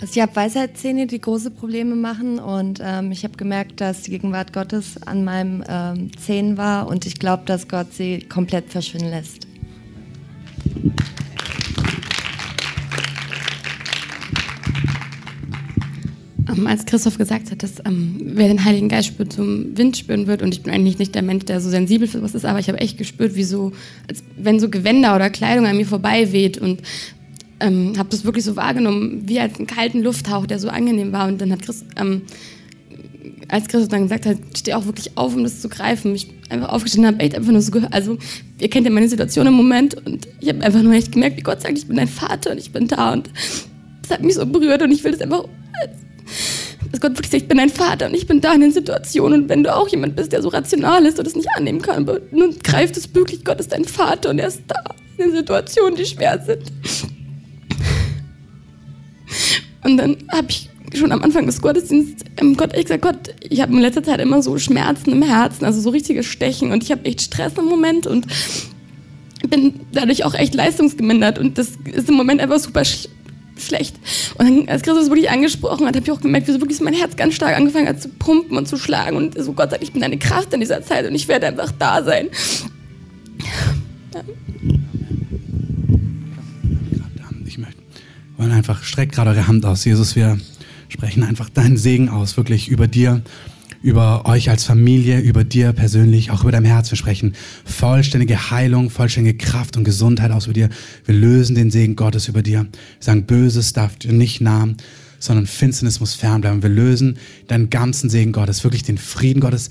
[SPEAKER 6] Also ich habe Weisheitszähne, die große Probleme machen. Und ähm, ich habe gemerkt, dass die Gegenwart Gottes an meinen ähm, Zähnen war. Und ich glaube, dass Gott sie komplett verschwinden lässt.
[SPEAKER 7] Ähm, als Christoph gesagt hat, dass ähm, wer den Heiligen Geist spürt, zum Wind spüren wird und ich bin eigentlich nicht der Mensch, der so sensibel für was ist, aber ich habe echt gespürt, wie so, als wenn so Gewänder oder Kleidung an mir vorbei weht und ähm, habe das wirklich so wahrgenommen, wie als einen kalten Lufthauch, der so angenehm war. Und dann hat Christ, ähm, als Christus dann gesagt hat, steh auch wirklich auf, um das zu greifen. Ich einfach aufgestanden habe, echt einfach nur so gehört. Also, ihr kennt ja meine Situation im Moment und ich habe einfach nur echt gemerkt, wie Gott sagt, ich bin dein Vater und ich bin da. Und das hat mich so berührt und ich will das einfach. Dass Gott wirklich sagt, ich bin dein Vater und ich bin da in den Situationen. Und wenn du auch jemand bist, der so rational ist und das nicht annehmen kann, aber nun greift es wirklich, Gott ist dein Vater und er ist da in den Situationen, die schwer sind. Und dann habe ich schon am Anfang des Gottesdienstes, ähm, Gott, ich gesagt, Gott, ich habe in letzter Zeit immer so Schmerzen im Herzen, also so richtige Stechen und ich habe echt Stress im Moment und bin dadurch auch echt leistungsgemindert und das ist im Moment einfach super sch schlecht. Und dann, als Christus wirklich angesprochen hat, habe ich auch gemerkt, wie so wirklich mein Herz ganz stark angefangen hat zu pumpen und zu schlagen und so Gott sagt, ich bin eine Kraft in dieser Zeit und ich werde einfach da sein. Ja.
[SPEAKER 1] Wollen einfach, streckt gerade eure Hand aus, Jesus, wir sprechen einfach deinen Segen aus, wirklich über dir, über euch als Familie, über dir persönlich, auch über dein Herz. Wir sprechen vollständige Heilung, vollständige Kraft und Gesundheit aus über dir. Wir lösen den Segen Gottes über dir. Wir sagen, Böses darf dir nicht nahen, sondern Finsternis muss fernbleiben. Wir lösen deinen ganzen Segen Gottes, wirklich den Frieden Gottes.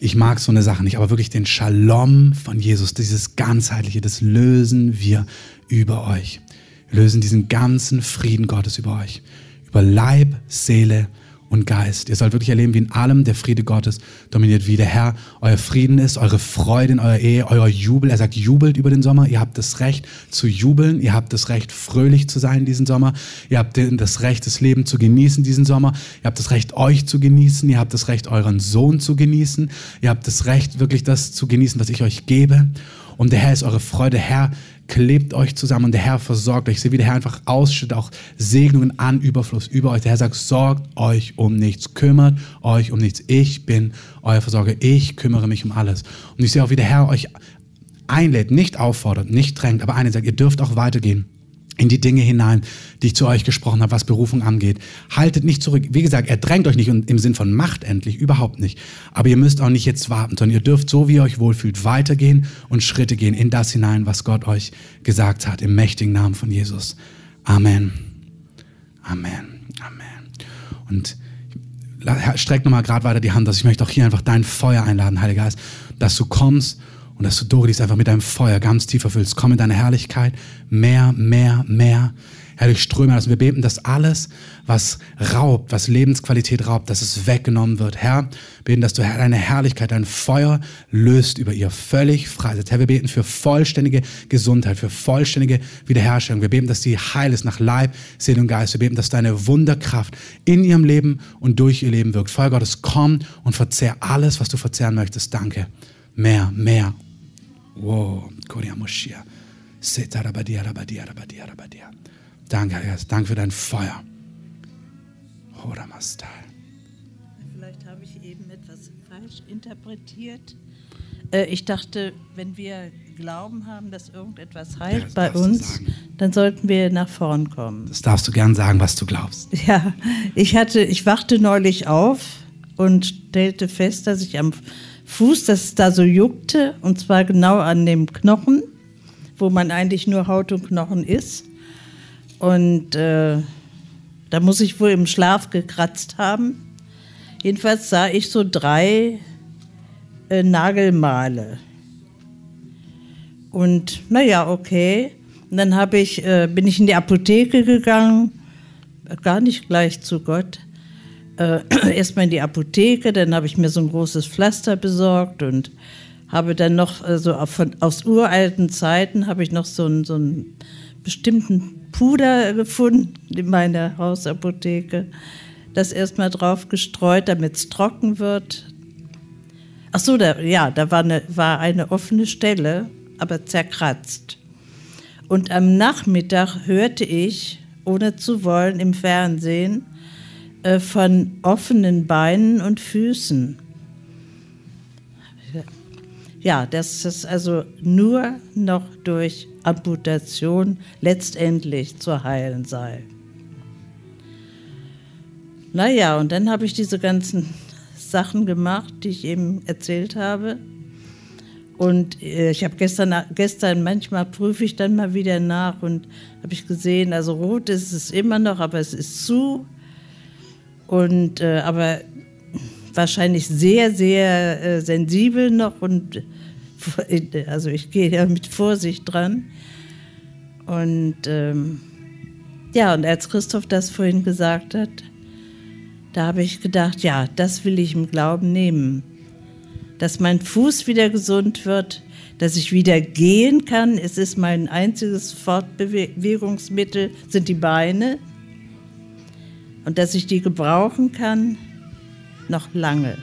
[SPEAKER 1] Ich mag so eine Sache nicht, aber wirklich den Shalom von Jesus, dieses ganzheitliche, das lösen wir über euch. Lösen diesen ganzen Frieden Gottes über euch über Leib, Seele und Geist. Ihr sollt wirklich erleben, wie in allem der Friede Gottes dominiert, wie der Herr euer Frieden ist, eure Freude in eurer Ehe, euer Jubel. Er sagt, jubelt über den Sommer. Ihr habt das Recht zu jubeln. Ihr habt das Recht, fröhlich zu sein diesen Sommer. Ihr habt das Recht, das Leben zu genießen diesen Sommer. Ihr habt das Recht, euch zu genießen. Ihr habt das Recht, euren Sohn zu genießen. Ihr habt das Recht, wirklich das zu genießen, was ich euch gebe. Und der Herr ist eure Freude. Herr klebt euch zusammen und der Herr versorgt euch. Ich sehe, wie der Herr einfach ausschüttet, auch Segnungen an Überfluss über euch. Der Herr sagt, sorgt euch um nichts, kümmert euch um nichts. Ich bin euer Versorger, ich kümmere mich um alles. Und ich sehe auch, wie der Herr euch einlädt, nicht auffordert, nicht drängt, aber eine sagt, ihr dürft auch weitergehen in die Dinge hinein, die ich zu euch gesprochen habe, was Berufung angeht. Haltet nicht zurück. Wie gesagt, er drängt euch nicht im Sinn von Macht endlich, überhaupt nicht. Aber ihr müsst auch nicht jetzt warten, sondern ihr dürft, so wie ihr euch wohlfühlt, weitergehen und Schritte gehen in das hinein, was Gott euch gesagt hat, im mächtigen Namen von Jesus. Amen. Amen. Amen. Und streck nochmal gerade weiter die Hand aus. Ich möchte auch hier einfach dein Feuer einladen, Heiliger Geist, dass du kommst und dass du Doris einfach mit deinem Feuer ganz tief erfüllst. Komm in deine Herrlichkeit. Mehr, mehr, mehr. Herr, durch Ströme lassen. Wir beten, dass alles, was raubt, was Lebensqualität raubt, dass es weggenommen wird. Herr, beten, dass du deine Herrlichkeit, dein Feuer löst über ihr völlig freisetzt. Herr, wir beten für vollständige Gesundheit, für vollständige Wiederherstellung. Wir beten, dass sie heil ist nach Leib, Seele und Geist. Wir beten, dass deine Wunderkraft in ihrem Leben und durch ihr Leben wirkt. Feuer Gottes, komm und verzehr alles, was du verzehren möchtest. Danke. Mehr, mehr Wow. Danke, Herr. Danke für dein Feuer.
[SPEAKER 8] Vielleicht habe ich eben etwas falsch interpretiert. Äh, ich dachte, wenn wir Glauben haben, dass irgendetwas heilt ja, bei uns, dann sollten wir nach vorn kommen.
[SPEAKER 1] Das darfst du gern sagen, was du glaubst.
[SPEAKER 8] Ja, ich hatte, ich wachte neulich auf und stellte fest, dass ich am Fuß, dass es da so juckte, und zwar genau an dem Knochen, wo man eigentlich nur Haut und Knochen ist. Und äh, da muss ich wohl im Schlaf gekratzt haben. Jedenfalls sah ich so drei äh, Nagel male. Und naja, okay. Und dann ich, äh, bin ich in die Apotheke gegangen, gar nicht gleich zu Gott. Äh, Erstmal in die Apotheke, dann habe ich mir so ein großes Pflaster besorgt und habe dann noch, also von, aus uralten Zeiten, habe ich noch so einen, so einen bestimmten Puder gefunden in meiner Hausapotheke. Das erstmal drauf gestreut, damit es trocken wird. Ach so, da, ja, da war eine, war eine offene Stelle, aber zerkratzt. Und am Nachmittag hörte ich, ohne zu wollen, im Fernsehen äh, von offenen Beinen und Füßen. Ja, dass es also nur noch durch Amputation letztendlich zu heilen sei. Naja, und dann habe ich diese ganzen Sachen gemacht, die ich eben erzählt habe. Und äh, ich habe gestern, gestern, manchmal prüfe ich dann mal wieder nach und habe ich gesehen, also rot ist es immer noch, aber es ist zu. Und, äh, aber wahrscheinlich sehr, sehr äh, sensibel noch und also ich gehe ja mit Vorsicht dran. Und ähm, ja, und als Christoph das vorhin gesagt hat, da habe ich gedacht, ja, das will ich im Glauben nehmen. Dass mein Fuß wieder gesund wird, dass ich wieder gehen kann. Es ist mein einziges Fortbewegungsmittel, sind die Beine. Und dass ich die gebrauchen kann, noch lange.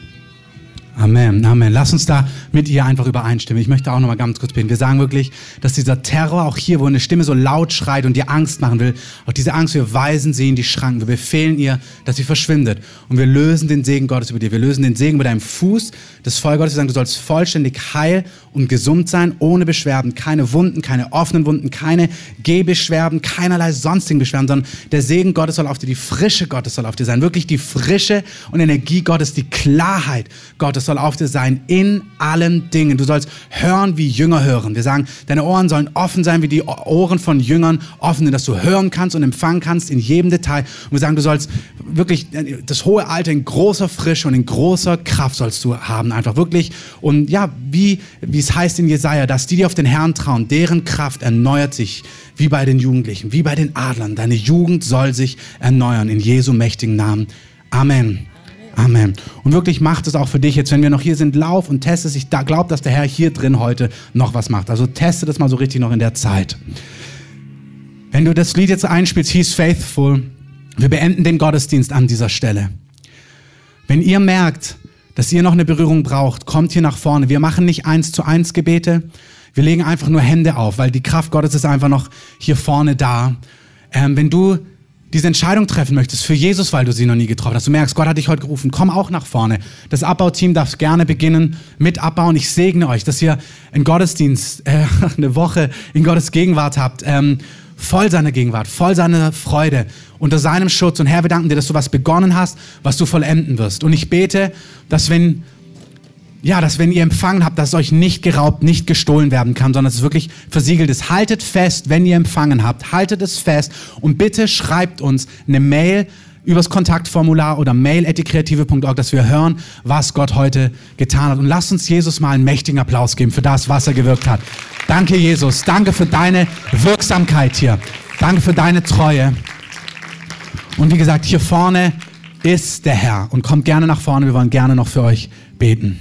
[SPEAKER 1] Amen, Amen. Lass uns da mit ihr einfach übereinstimmen. Ich möchte auch noch mal ganz kurz beten. Wir sagen wirklich, dass dieser Terror auch hier, wo eine Stimme so laut schreit und dir Angst machen will, auch diese Angst, wir weisen sie in die Schranken. Wir befehlen ihr, dass sie verschwindet. Und wir lösen den Segen Gottes über dir. Wir lösen den Segen über deinem Fuß des Voll Gottes. Wir sagen, du sollst vollständig heil und gesund sein, ohne Beschwerden. Keine Wunden, keine offenen Wunden, keine Gehbeschwerden, keinerlei sonstigen Beschwerden, sondern der Segen Gottes soll auf dir, die Frische Gottes soll auf dir sein. Wirklich die Frische und Energie Gottes, die Klarheit Gottes soll auf dir sein in allen Dingen. Du sollst hören, wie Jünger hören. Wir sagen, deine Ohren sollen offen sein, wie die Ohren von Jüngern offen dass du hören kannst und empfangen kannst in jedem Detail. Und wir sagen, du sollst wirklich das hohe Alter in großer Frische und in großer Kraft sollst du haben, einfach wirklich. Und ja, wie, wie es heißt in Jesaja, dass die, die auf den Herrn trauen, deren Kraft erneuert sich wie bei den Jugendlichen, wie bei den Adlern. Deine Jugend soll sich erneuern in Jesu mächtigen Namen. Amen. Amen. Und wirklich macht es auch für dich jetzt, wenn wir noch hier sind, lauf und teste es. Ich glaube, dass der Herr hier drin heute noch was macht. Also teste das mal so richtig noch in der Zeit. Wenn du das Lied jetzt einspielst, He's Faithful, wir beenden den Gottesdienst an dieser Stelle. Wenn ihr merkt, dass ihr noch eine Berührung braucht, kommt hier nach vorne. Wir machen nicht eins zu eins Gebete. Wir legen einfach nur Hände auf, weil die Kraft Gottes ist einfach noch hier vorne da. Ähm, wenn du diese Entscheidung treffen möchtest für Jesus, weil du sie noch nie getroffen hast, du merkst, Gott hat dich heute gerufen, komm auch nach vorne. Das Abbauteam darf gerne beginnen mit Abbauen. Ich segne euch, dass ihr einen Gottesdienst, äh, eine Woche in Gottes Gegenwart habt, ähm, voll seiner Gegenwart, voll seiner Freude, unter seinem Schutz. Und Herr, wir danken dir, dass du was begonnen hast, was du vollenden wirst. Und ich bete, dass wenn ja, dass wenn ihr empfangen habt, dass es euch nicht geraubt, nicht gestohlen werden kann, sondern es wirklich versiegelt ist. Haltet fest, wenn ihr empfangen habt, haltet es fest und bitte schreibt uns eine Mail übers Kontaktformular oder mail.kreative.org, dass wir hören, was Gott heute getan hat. Und lasst uns Jesus mal einen mächtigen Applaus geben für das, was er gewirkt hat. Danke, Jesus. Danke für deine Wirksamkeit hier. Danke für deine Treue. Und wie gesagt, hier vorne ist der Herr. Und kommt gerne nach vorne. Wir wollen gerne noch für euch beten.